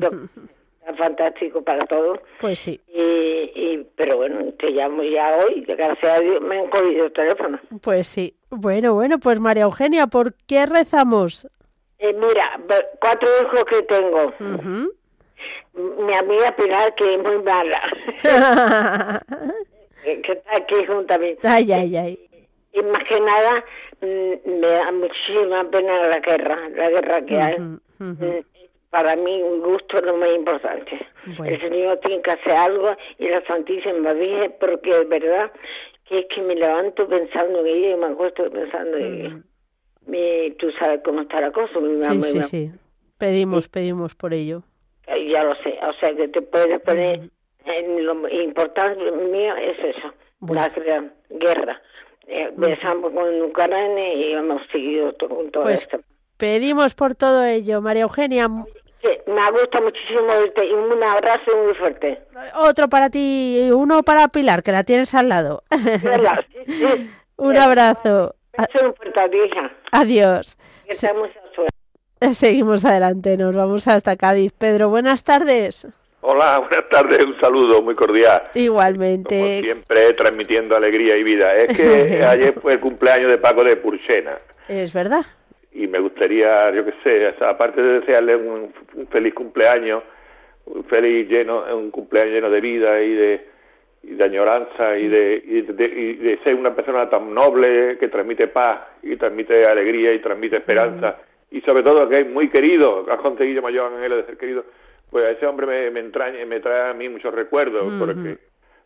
Speaker 10: tan fantástico para todos.
Speaker 2: Pues sí.
Speaker 10: Y, y, pero bueno, te llamo ya hoy, gracias a Dios me han cogido el teléfono.
Speaker 2: Pues sí. Bueno, bueno, pues María Eugenia, ¿por qué rezamos?
Speaker 10: Eh, mira, cuatro hijos que tengo. Mi amiga Pilar, que es muy mala, que que está aquí junto a mí.
Speaker 2: ay, ay, ay.
Speaker 10: Y más que nada, mm, me da muchísima pena la guerra, la guerra que hay.
Speaker 2: Ujú.
Speaker 10: Mm, Para mí, un gusto lo más importante.
Speaker 2: Bueno.
Speaker 10: El Señor tiene que hacer algo y la Santísima Virgen, porque es verdad que es que me levanto pensando en ella y me acuesto pensando en ella. Mi- tú sabes cómo está la cosa, mi
Speaker 2: Mm. Sí,
Speaker 10: mamá.
Speaker 2: sí, sí. Pedimos, pedimos por ello.
Speaker 10: Eh, Ya lo sé, o sea que te puedes poner en lo importante mío es eso, la guerra. Eh, Empezamos con Ucrania y hemos seguido to- con todo
Speaker 2: Pues
Speaker 10: esto.
Speaker 2: pedimos por todo ello, María Eugenia.
Speaker 10: Sí, me gusta muchísimo verte y un abrazo muy fuerte.
Speaker 2: Otro para ti y uno para Pilar, que la tienes al lado.
Speaker 10: Sí, sí.
Speaker 2: Un abrazo. Adiós. Seguimos adelante, nos vamos hasta Cádiz. Pedro, buenas tardes.
Speaker 11: Hola, buenas tardes, un saludo muy cordial.
Speaker 2: Igualmente.
Speaker 11: Siempre transmitiendo alegría y vida. Es que ayer fue el cumpleaños de Paco de Purchena
Speaker 2: Es verdad.
Speaker 11: Y me gustaría, yo qué sé, o sea, aparte de desearle un, un feliz cumpleaños, un feliz lleno, un cumpleaños lleno de vida y de, y de añoranza y de, y de, y de ser una persona tan noble que transmite paz y transmite alegría y transmite esperanza. Y sobre todo que es muy querido, has conseguido mayor anhelo de ser querido, pues a ese hombre me, me entraña, me trae a mí muchos recuerdos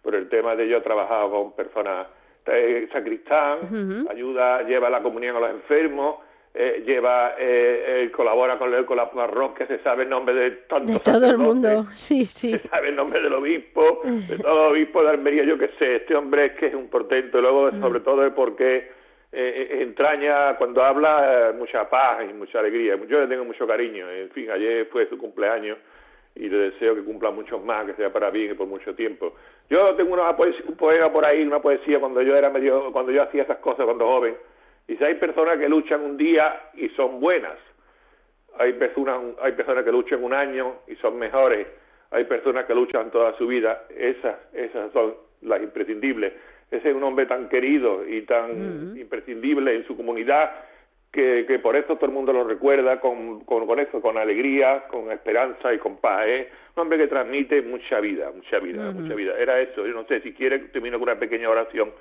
Speaker 11: por el tema de yo he trabajado con personas eh, sacristán,
Speaker 2: Ujú.
Speaker 11: ayuda, lleva la comunión a los enfermos, eh, lleva, eh, eh, colabora con, el- con la parroquia, se sabe el nombre de tantos
Speaker 2: De todo el mundo. Sí, sí.
Speaker 11: se sabe el nombre del obispo, de todo el obispo de Almería, yo qué sé, este hombre es que es un portento, y luego
Speaker 2: Mm.
Speaker 11: sobre todo es porque eh, eh, entraña, cuando habla, eh, mucha paz y mucha alegría, yo le tengo mucho cariño, en fin, ayer fue su cumpleaños y le deseo que cumpla muchos más, que sea para bien y por mucho tiempo. Yo tengo una poesía, un poema por ahí, una poesía cuando yo era medio, cuando yo hacía esas cosas cuando joven, y si hay personas que luchan un día y son buenas, hay personas, hay personas que luchan un año y son mejores, hay personas que luchan toda su vida, esas, esas son las imprescindibles. Ese es un hombre tan querido y tan imprescindible en su comunidad que, que por eso todo el mundo lo recuerda con, con, con eso, con alegría, con esperanza y con paz. Es un hombre que transmite mucha vida, mucha vida, mucha vida. Era eso, yo no sé, si quiere termino con una pequeña oración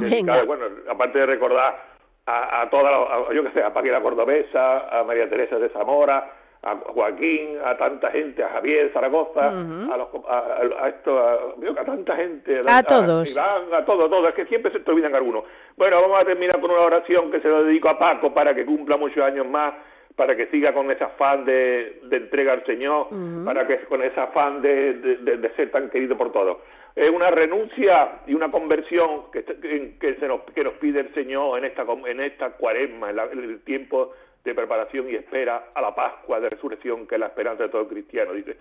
Speaker 11: dedicada, bueno, aparte de recordar a, a toda, la- a- yo qué sé, a Paquita Cordobesa, a María Teresa de Zamora, a Joaquín, a tanta gente, a Javier Zaragoza, a, los, a, a- a esto, a, que a tanta gente,
Speaker 2: A todos.
Speaker 11: Iván, a todo, todo, es que siempre se te olvidan algunos. Bueno, vamos a terminar con una oración que se lo dedico a Paco para que cumpla muchos años más, para que siga con ese afán de, de entrega al Señor, para que con ese afán de- de ser tan querido por todos. Es una renuncia y una conversión que, que, se nos, que nos pide el Señor en esta, en esta cuaresma, en, el tiempo de preparación y espera a la Pascua de resurrección, que es la esperanza de todo cristiano. Dice,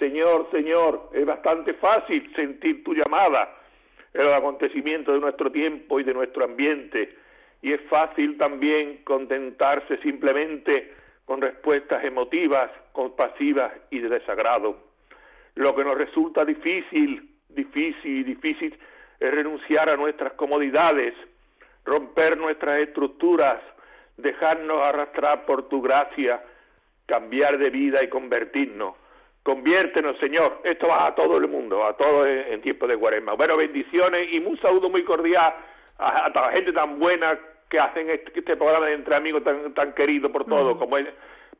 Speaker 11: Señor, Señor, es bastante fácil sentir tu llamada en los acontecimientos de nuestro tiempo y de nuestro ambiente, y es fácil también contentarse simplemente con respuestas emotivas, compasivas y de desagrado. Lo que nos resulta difícil difícil, difícil es renunciar a nuestras comodidades, romper nuestras estructuras, dejarnos arrastrar por tu gracia, cambiar de vida y convertirnos. Conviértenos, Señor. Esto va a todo el mundo, a todos en, tiempo de cuaresma. Bueno, bendiciones y un saludo muy cordial a, toda la gente tan buena que hacen este, este programa de Entre Amigos tan, tan querido por todos, como es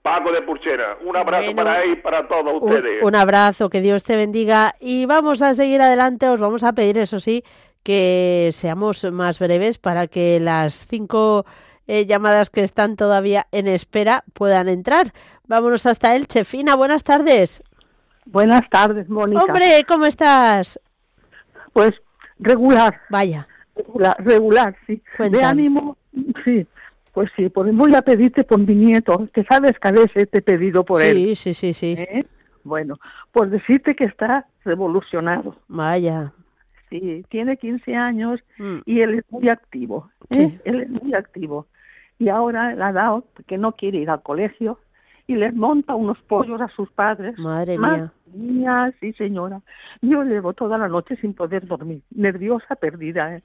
Speaker 11: Paco de Purchera. Un abrazo para él y para todos ustedes.
Speaker 2: Un, abrazo, que Dios te bendiga. Y vamos a seguir adelante. Os vamos a pedir, eso sí, que seamos más breves para que las cinco eh, llamadas que están todavía en espera puedan entrar. Vámonos hasta el Chefina. Buenas tardes.
Speaker 12: Buenas tardes, Mónica.
Speaker 2: Hombre, ¿cómo estás?
Speaker 12: Pues regular.
Speaker 2: Vaya.
Speaker 12: Regular, regular sí. De ánimo, sí. Pues sí, pues voy a pedirte por mi nieto, que sabes que a veces te he pedido por él.
Speaker 2: Sí, sí, sí, sí.
Speaker 12: ¿Eh? Bueno, pues decirte que está revolucionado.
Speaker 2: Vaya.
Speaker 12: Sí, tiene 15 años mm. y él es muy activo. ¿eh? Sí. Él es muy activo. Y ahora le ha dado que no quiere ir al colegio y les monta unos pollos a sus padres.
Speaker 2: Madre mía.
Speaker 12: Mía, sí señora. Yo llevo toda la noche sin poder dormir, nerviosa, perdida. ¿eh?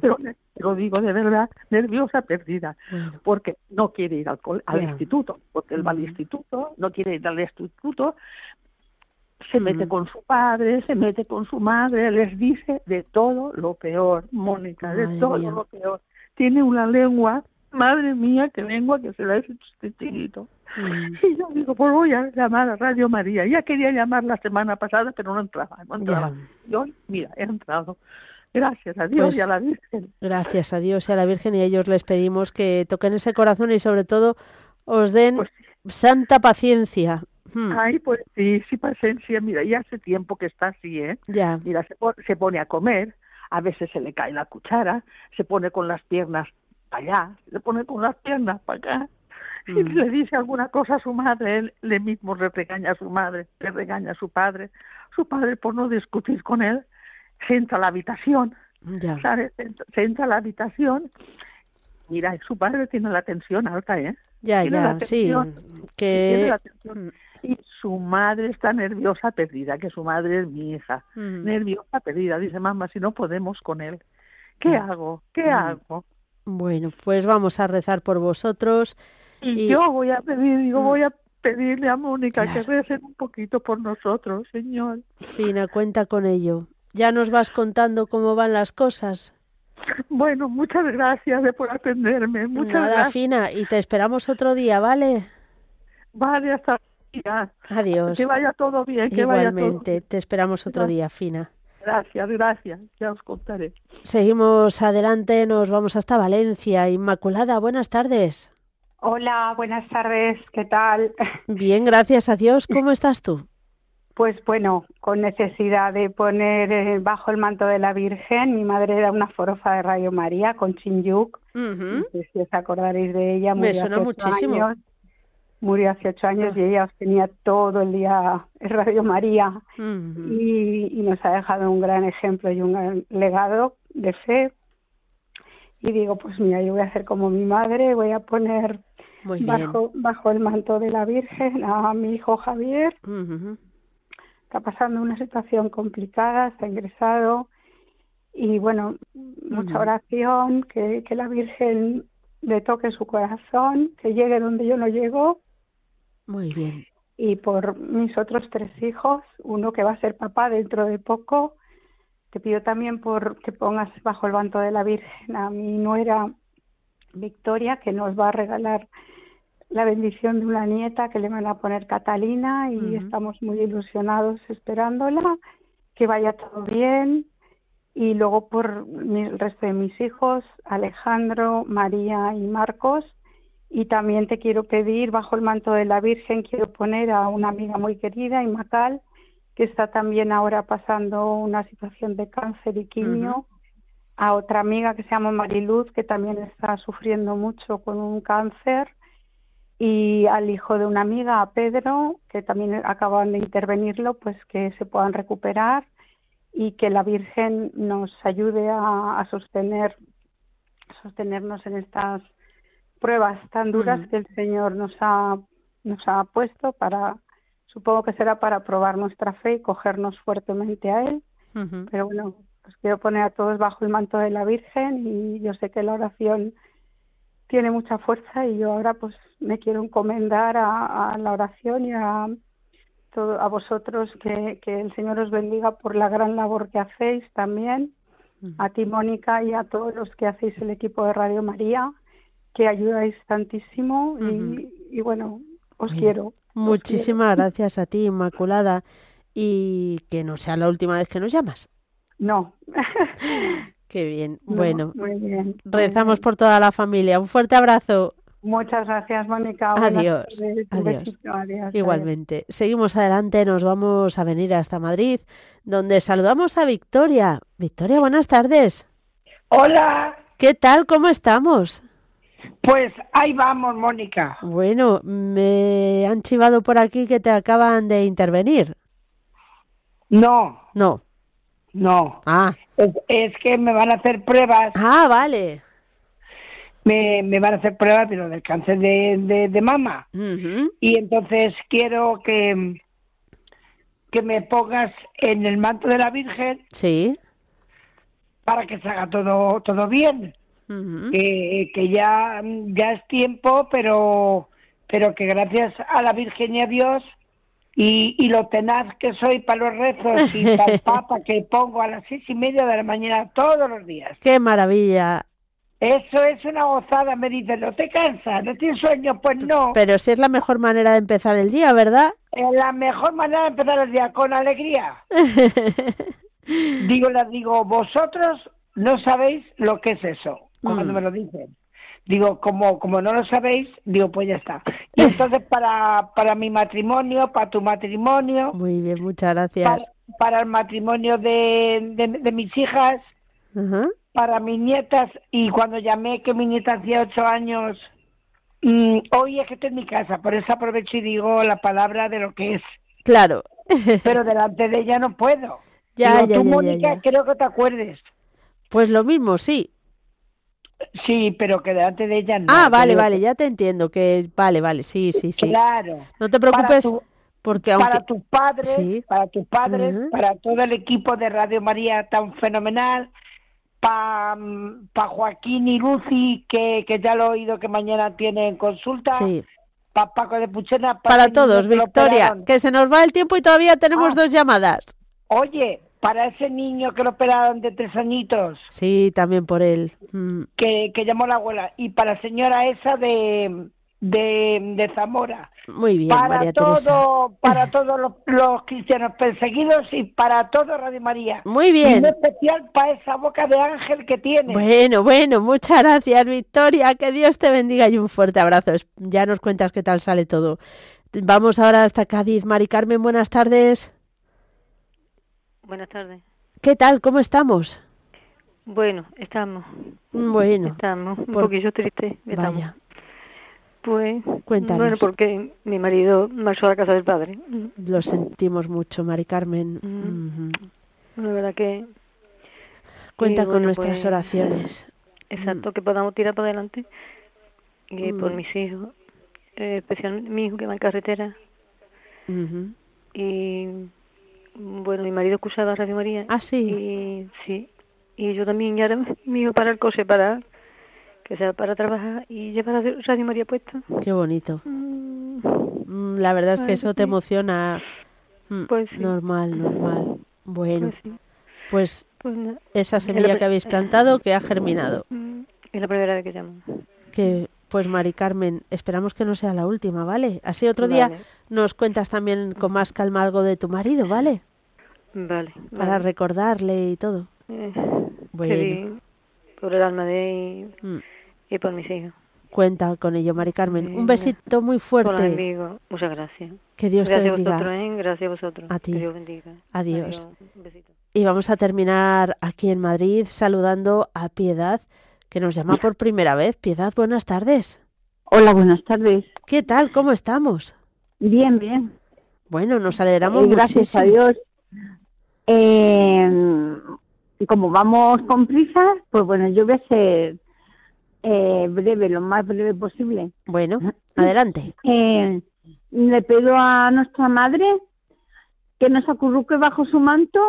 Speaker 12: Pero lo digo de verdad, nerviosa, perdida, porque no quiere ir al, al instituto, porque él va al instituto, no quiere ir al instituto, se mete con su padre, se mete con su madre, les dice de todo lo peor, Mónica, de todo lo peor. Tiene una lengua, madre mía, qué lengua que se la ha hecho este chiquito. Mm. Y yo digo, pues voy a llamar a Radio María. Ya quería llamar la semana pasada, pero no entraba, no entraba. Y hoy, mira, he entrado. Gracias a Dios y pues a la Virgen.
Speaker 2: Gracias a Dios y a la Virgen y a ellos les pedimos que toquen ese corazón y sobre todo os den pues santa paciencia.
Speaker 12: Hmm. Ay, pues sí, sí, paciencia. Mira, ya hace tiempo que está así, ¿eh?
Speaker 2: Ya.
Speaker 12: Mira, se, se pone a comer, a veces se le cae la cuchara, se pone con las piernas para allá, se pone con las piernas para acá si mm. le dice alguna cosa a su madre, él le mismo le regaña a su madre, le regaña a su padre. Su padre, por no discutir con él, se entra a la habitación. Se, entra a la habitación. Mira, su padre tiene la tensión alta, ¿eh?
Speaker 2: Ya, ya, sí. Que...
Speaker 12: Mm. Y su madre está nerviosa, perdida, que su madre es mi hija. Mm. Nerviosa, perdida. Dice, mamá, si no podemos con él, ¿qué hago? ¿Qué hago?
Speaker 2: Bueno, pues vamos a rezar por vosotros
Speaker 12: y, yo voy a pedir, yo mm. voy a pedirle a Mónica que recen un poquito por nosotros, Señor.
Speaker 2: Fina, cuenta con ello. Ya nos vas contando cómo van las cosas.
Speaker 12: Bueno, muchas gracias de por atenderme. Muchas
Speaker 2: Nada,
Speaker 12: gracias.
Speaker 2: Fina, y te esperamos otro día, ¿vale?
Speaker 12: Vale, hasta día.
Speaker 2: Adiós.
Speaker 12: Que vaya todo bien. Que
Speaker 2: Igualmente,
Speaker 12: vaya
Speaker 2: te esperamos otro día, Fina.
Speaker 12: Gracias, gracias. Ya os contaré.
Speaker 2: Seguimos adelante, nos vamos hasta Valencia. Inmaculada, buenas tardes.
Speaker 13: Hola, buenas tardes, ¿qué tal?
Speaker 2: Bien, gracias a Dios. ¿Cómo estás tú?
Speaker 13: Pues bueno, con necesidad de poner eh, bajo el manto de la Virgen. Mi madre era una forofa de Radio María con Chinyuk. No sé si os acordaréis de ella.
Speaker 2: Me suena muchísimo.
Speaker 13: Murió hace ocho años y ella os tenía todo el día Radio María. y, y nos ha dejado un gran ejemplo y un gran legado de fe. Y digo, pues mira, yo voy a hacer como mi madre, voy a poner bajo, bajo el manto de la Virgen a mi hijo Javier. Está pasando una situación complicada, está ingresado y bueno, mucha oración, que, que la Virgen le toque su corazón, que llegue donde yo no llego.
Speaker 2: Muy bien.
Speaker 13: Y por mis otros tres hijos, uno que va a ser papá dentro de poco, te pido también por que pongas bajo el manto de la Virgen a mi nuera Victoria, que nos va a regalar la bendición de una nieta que le van a poner Catalina y estamos muy ilusionados esperándola, que vaya todo bien. Y luego por el resto de mis hijos, Alejandro, María y Marcos. Y también te quiero pedir, bajo el manto de la Virgen, quiero poner a una amiga muy querida, Imacal, que está también ahora pasando una situación de cáncer y quimio, a otra amiga que se llama Mariluz, que también está sufriendo mucho con un cáncer, y al hijo de una amiga, a Pedro, que también acaban de intervenirlo, pues que se puedan recuperar y que la Virgen nos ayude a, sostener sostenernos en estas pruebas tan duras que el Señor nos ha nos ha puesto para supongo que será para probar nuestra fe y cogernos fuertemente a él. Pero bueno pues quiero poner a todos bajo el manto de la Virgen y yo sé que la oración tiene mucha fuerza y yo ahora pues me quiero encomendar a, la oración y a todo, a vosotros que, que, el Señor os bendiga por la gran labor que hacéis también, a ti Mónica y a todos los que hacéis el equipo de Radio María, que ayudáis tantísimo y, bueno, os quiero.
Speaker 2: Muchísimas gracias a ti, Inmaculada, y que no sea la última vez que nos llamas.
Speaker 13: No.
Speaker 2: Qué bien. bueno, rezamos por toda la familia. Un fuerte abrazo.
Speaker 13: Muchas gracias, Mónica.
Speaker 2: Adiós. Adiós. Igualmente. Seguimos adelante, nos vamos a venir hasta Madrid, donde saludamos a Victoria. Victoria, buenas tardes.
Speaker 14: Hola.
Speaker 2: ¿Qué tal? ¿Cómo estamos?
Speaker 14: Pues ahí vamos, Mónica.
Speaker 2: Bueno, me han chivado por aquí que te acaban de intervenir.
Speaker 14: No.
Speaker 2: No.
Speaker 14: No.
Speaker 2: Ah.
Speaker 14: Es, que me van a hacer pruebas.
Speaker 2: Ah, vale.
Speaker 14: Me, me van a hacer pruebas, pero del cáncer de, de, mama. Y entonces quiero que, que me pongas en el manto de la Virgen.
Speaker 2: Sí.
Speaker 14: Para que se haga todo, todo bien. que, que ya, ya es tiempo, pero, pero que gracias a la Virgen y a Dios y, y lo tenaz que soy para los rezos y para el Papa que pongo a las seis y media de la mañana todos los días.
Speaker 2: ¡Qué maravilla!
Speaker 14: Eso es una gozada, me dicen, ¿no te cansas? ¿No tienes sueño? Pues no.
Speaker 2: Pero si es la mejor manera de empezar el día, ¿verdad?
Speaker 14: Es la mejor manera de empezar el día, con alegría. digo, les digo, vosotros no sabéis lo que es eso, cuando mm. me lo dicen. Digo, como, como no lo sabéis, digo, pues ya está. Y entonces para, para mi matrimonio, para tu matrimonio.
Speaker 2: Muy bien, muchas gracias.
Speaker 14: Para, el matrimonio de, de, mis hijas, para mis nietas. Y cuando llamé que mi nieta hacía ocho años, mm, hoy es que estoy en mi casa, por eso aprovecho y digo la palabra de lo que es.
Speaker 2: Claro.
Speaker 14: Pero delante de ella no puedo. Ya, ya, tú, Mónica, creo que te acuerdes.
Speaker 2: Pues lo mismo, sí.
Speaker 14: Sí, pero que delante de ella no.
Speaker 2: Ah, vale, vale, ya te entiendo. Que vale, vale, sí, sí, sí.
Speaker 14: Claro.
Speaker 2: No te preocupes. porque aunque...
Speaker 14: Para tus padres, para tus padres, para todo el equipo de Radio María tan fenomenal, para pa Joaquín y Lucy, que, que ya lo he oído que mañana tienen consulta. Sí. Para Paco de Puchena.
Speaker 2: Para, todos, Victoria, que se nos va el tiempo y todavía tenemos ah. dos llamadas.
Speaker 14: Oye, para ese niño que lo operaron de tres añitos.
Speaker 2: Sí, también por él.
Speaker 14: Mm. Que, que llamó la abuela. Y para la señora esa de, de, Zamora.
Speaker 2: Muy bien,
Speaker 14: para
Speaker 2: María
Speaker 14: todo, Para todos los, cristianos perseguidos y para todo Radio María.
Speaker 2: Muy bien. Y en
Speaker 14: especial para esa boca de ángel que tiene.
Speaker 2: Bueno, bueno, muchas gracias, Victoria. Que Dios te bendiga y un fuerte abrazo. Ya nos cuentas qué tal sale todo. Vamos ahora hasta Cádiz. Mari Carmen, buenas tardes.
Speaker 15: Buenas tardes.
Speaker 2: ¿Qué tal? ¿Cómo estamos?
Speaker 15: Bueno, estamos.
Speaker 2: Bueno.
Speaker 15: Estamos un poquillo triste.
Speaker 2: Vaya.
Speaker 15: Pues,
Speaker 2: Cuéntanos.
Speaker 15: bueno, porque mi marido marchó a la casa del padre.
Speaker 2: Lo sentimos mucho, Mari Carmen.
Speaker 15: La verdad que...
Speaker 2: Cuenta con nuestras pues, oraciones.
Speaker 15: Exacto, que podamos tirar para adelante. Y por mm. mis hijos, eh, especialmente mi hijo que va en carretera. Y bueno, mi marido escuchaba Radio María.
Speaker 2: Ah, sí.
Speaker 15: Y, sí. Y yo también, ya me iba para el coche para que sea para trabajar y llevar Radio María puesta.
Speaker 2: Qué bonito. Mm. Mm, la verdad es que eso te emociona. Mm, pues sí. Normal, normal. Bueno, pues, pues, pues esa semilla que habéis plantado que ha germinado.
Speaker 15: Es la primera vez que llamo.
Speaker 2: Que pues Mari Carmen, esperamos que no sea la última, ¿vale? Así otro día nos cuentas también con más calma algo de tu marido, ¿vale?
Speaker 15: Vale.
Speaker 2: Para recordarle y todo.
Speaker 15: Eh, bueno. por el alma de y, mm. y por mis hijos.
Speaker 2: Cuenta con ello, Mari Carmen. Un besito muy fuerte.
Speaker 15: Muchas gracias.
Speaker 2: Que Dios
Speaker 15: te
Speaker 2: bendiga.
Speaker 15: Vosotros, ¿eh? Gracias a vosotros.
Speaker 2: A ti.
Speaker 15: Que Dios bendiga.
Speaker 2: Adiós. Y vamos a terminar aquí en Madrid saludando a Piedad, que nos llama por primera vez. Piedad, buenas tardes.
Speaker 16: Hola, buenas tardes.
Speaker 2: ¿Qué tal? ¿Cómo estamos?
Speaker 16: Bien, bien.
Speaker 2: Bueno, nos alegramos
Speaker 16: eh, Gracias a Dios. Eh, como vamos con prisa, pues bueno, yo voy a ser eh, breve, lo más breve posible.
Speaker 2: Bueno, adelante.
Speaker 16: Eh, le pido a nuestra madre que nos acurruque bajo su manto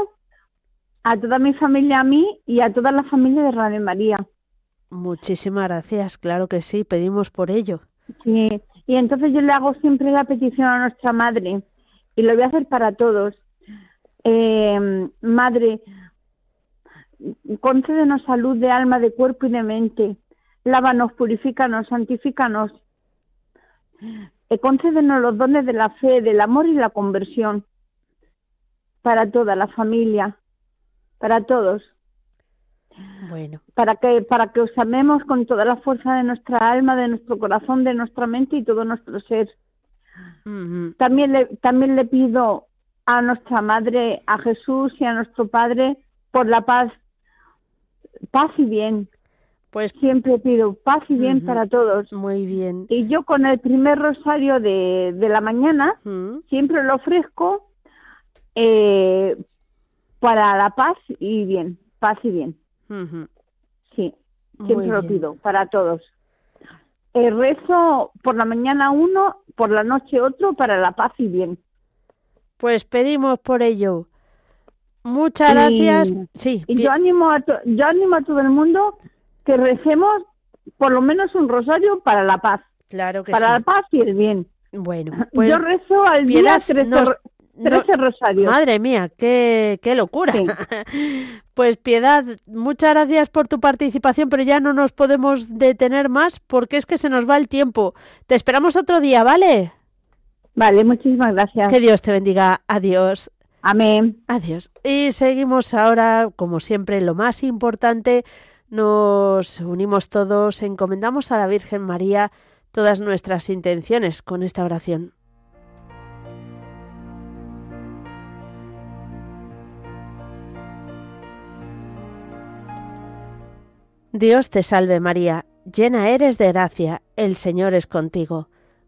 Speaker 16: a toda mi familia, a mí y a toda la familia de Radio María.
Speaker 2: Muchísimas gracias, claro que sí, pedimos por ello.
Speaker 16: Sí, y entonces yo le hago siempre la petición a nuestra madre y lo voy a hacer para todos. Eh, madre, concédenos salud de alma, de cuerpo y de mente lávanos, purifícanos, santifícanos. Eh, concédenos los dones de la fe, del amor y la conversión para toda la familia, para todos.
Speaker 2: Bueno.
Speaker 16: Para que, para que os amemos con toda la fuerza de nuestra alma, de nuestro corazón, de nuestra mente y todo nuestro ser. También le, también le pido a nuestra Madre, a Jesús y a nuestro Padre por la paz, paz y bien,
Speaker 2: pues
Speaker 16: siempre pido paz y bien para todos.
Speaker 2: Muy bien.
Speaker 16: Y yo con el primer rosario de, de la mañana siempre lo ofrezco eh, para la paz y bien, paz y bien. Sí, siempre lo pido para todos. El eh, rezo por la mañana uno, por la noche otro, para la paz y bien.
Speaker 2: Pues pedimos por ello. Muchas gracias. Sí.
Speaker 16: Y yo animo a yo animo a todo el mundo que recemos por lo menos un rosario para la paz.
Speaker 2: Claro que
Speaker 16: para la paz y el bien.
Speaker 2: Bueno,
Speaker 16: pues yo rezo al día 13, rosarios.
Speaker 2: Madre mía, qué, qué locura. pues Piedad, muchas gracias por tu participación, pero ya no nos podemos detener más porque es que se nos va el tiempo. Te esperamos otro día, ¿vale?
Speaker 16: Vale, muchísimas gracias.
Speaker 2: Que Dios te bendiga. Adiós.
Speaker 16: Amén.
Speaker 2: Adiós. Y seguimos ahora, como siempre, lo más importante nos unimos todos, encomendamos a la Virgen María todas nuestras intenciones con esta oración. Dios te salve María, llena eres de gracia, el Señor es contigo.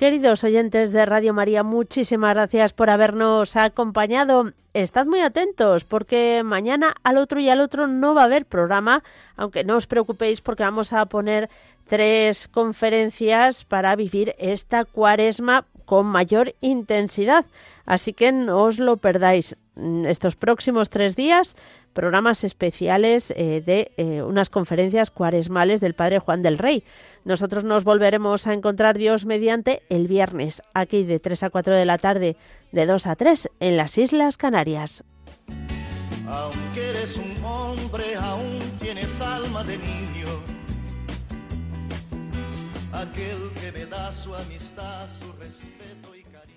Speaker 2: Queridos oyentes de Radio María, muchísimas gracias por habernos acompañado. Estad muy atentos porque mañana al otro y al otro no va a haber programa, aunque no os preocupéis porque vamos a poner tres conferencias para vivir esta cuaresma con mayor intensidad. Así que no os lo perdáis. Estos próximos tres días programas especiales eh, de eh, unas conferencias cuaresmales del Padre Juan del Rey. Nosotros nos volveremos a encontrar Dios mediante el viernes, aquí de 3 a 4 de la tarde, de 2 a 3 en las Islas Canarias.
Speaker 1: Aunque eres un hombre, aún tienes alma de niño. Aquel que me da su amistad.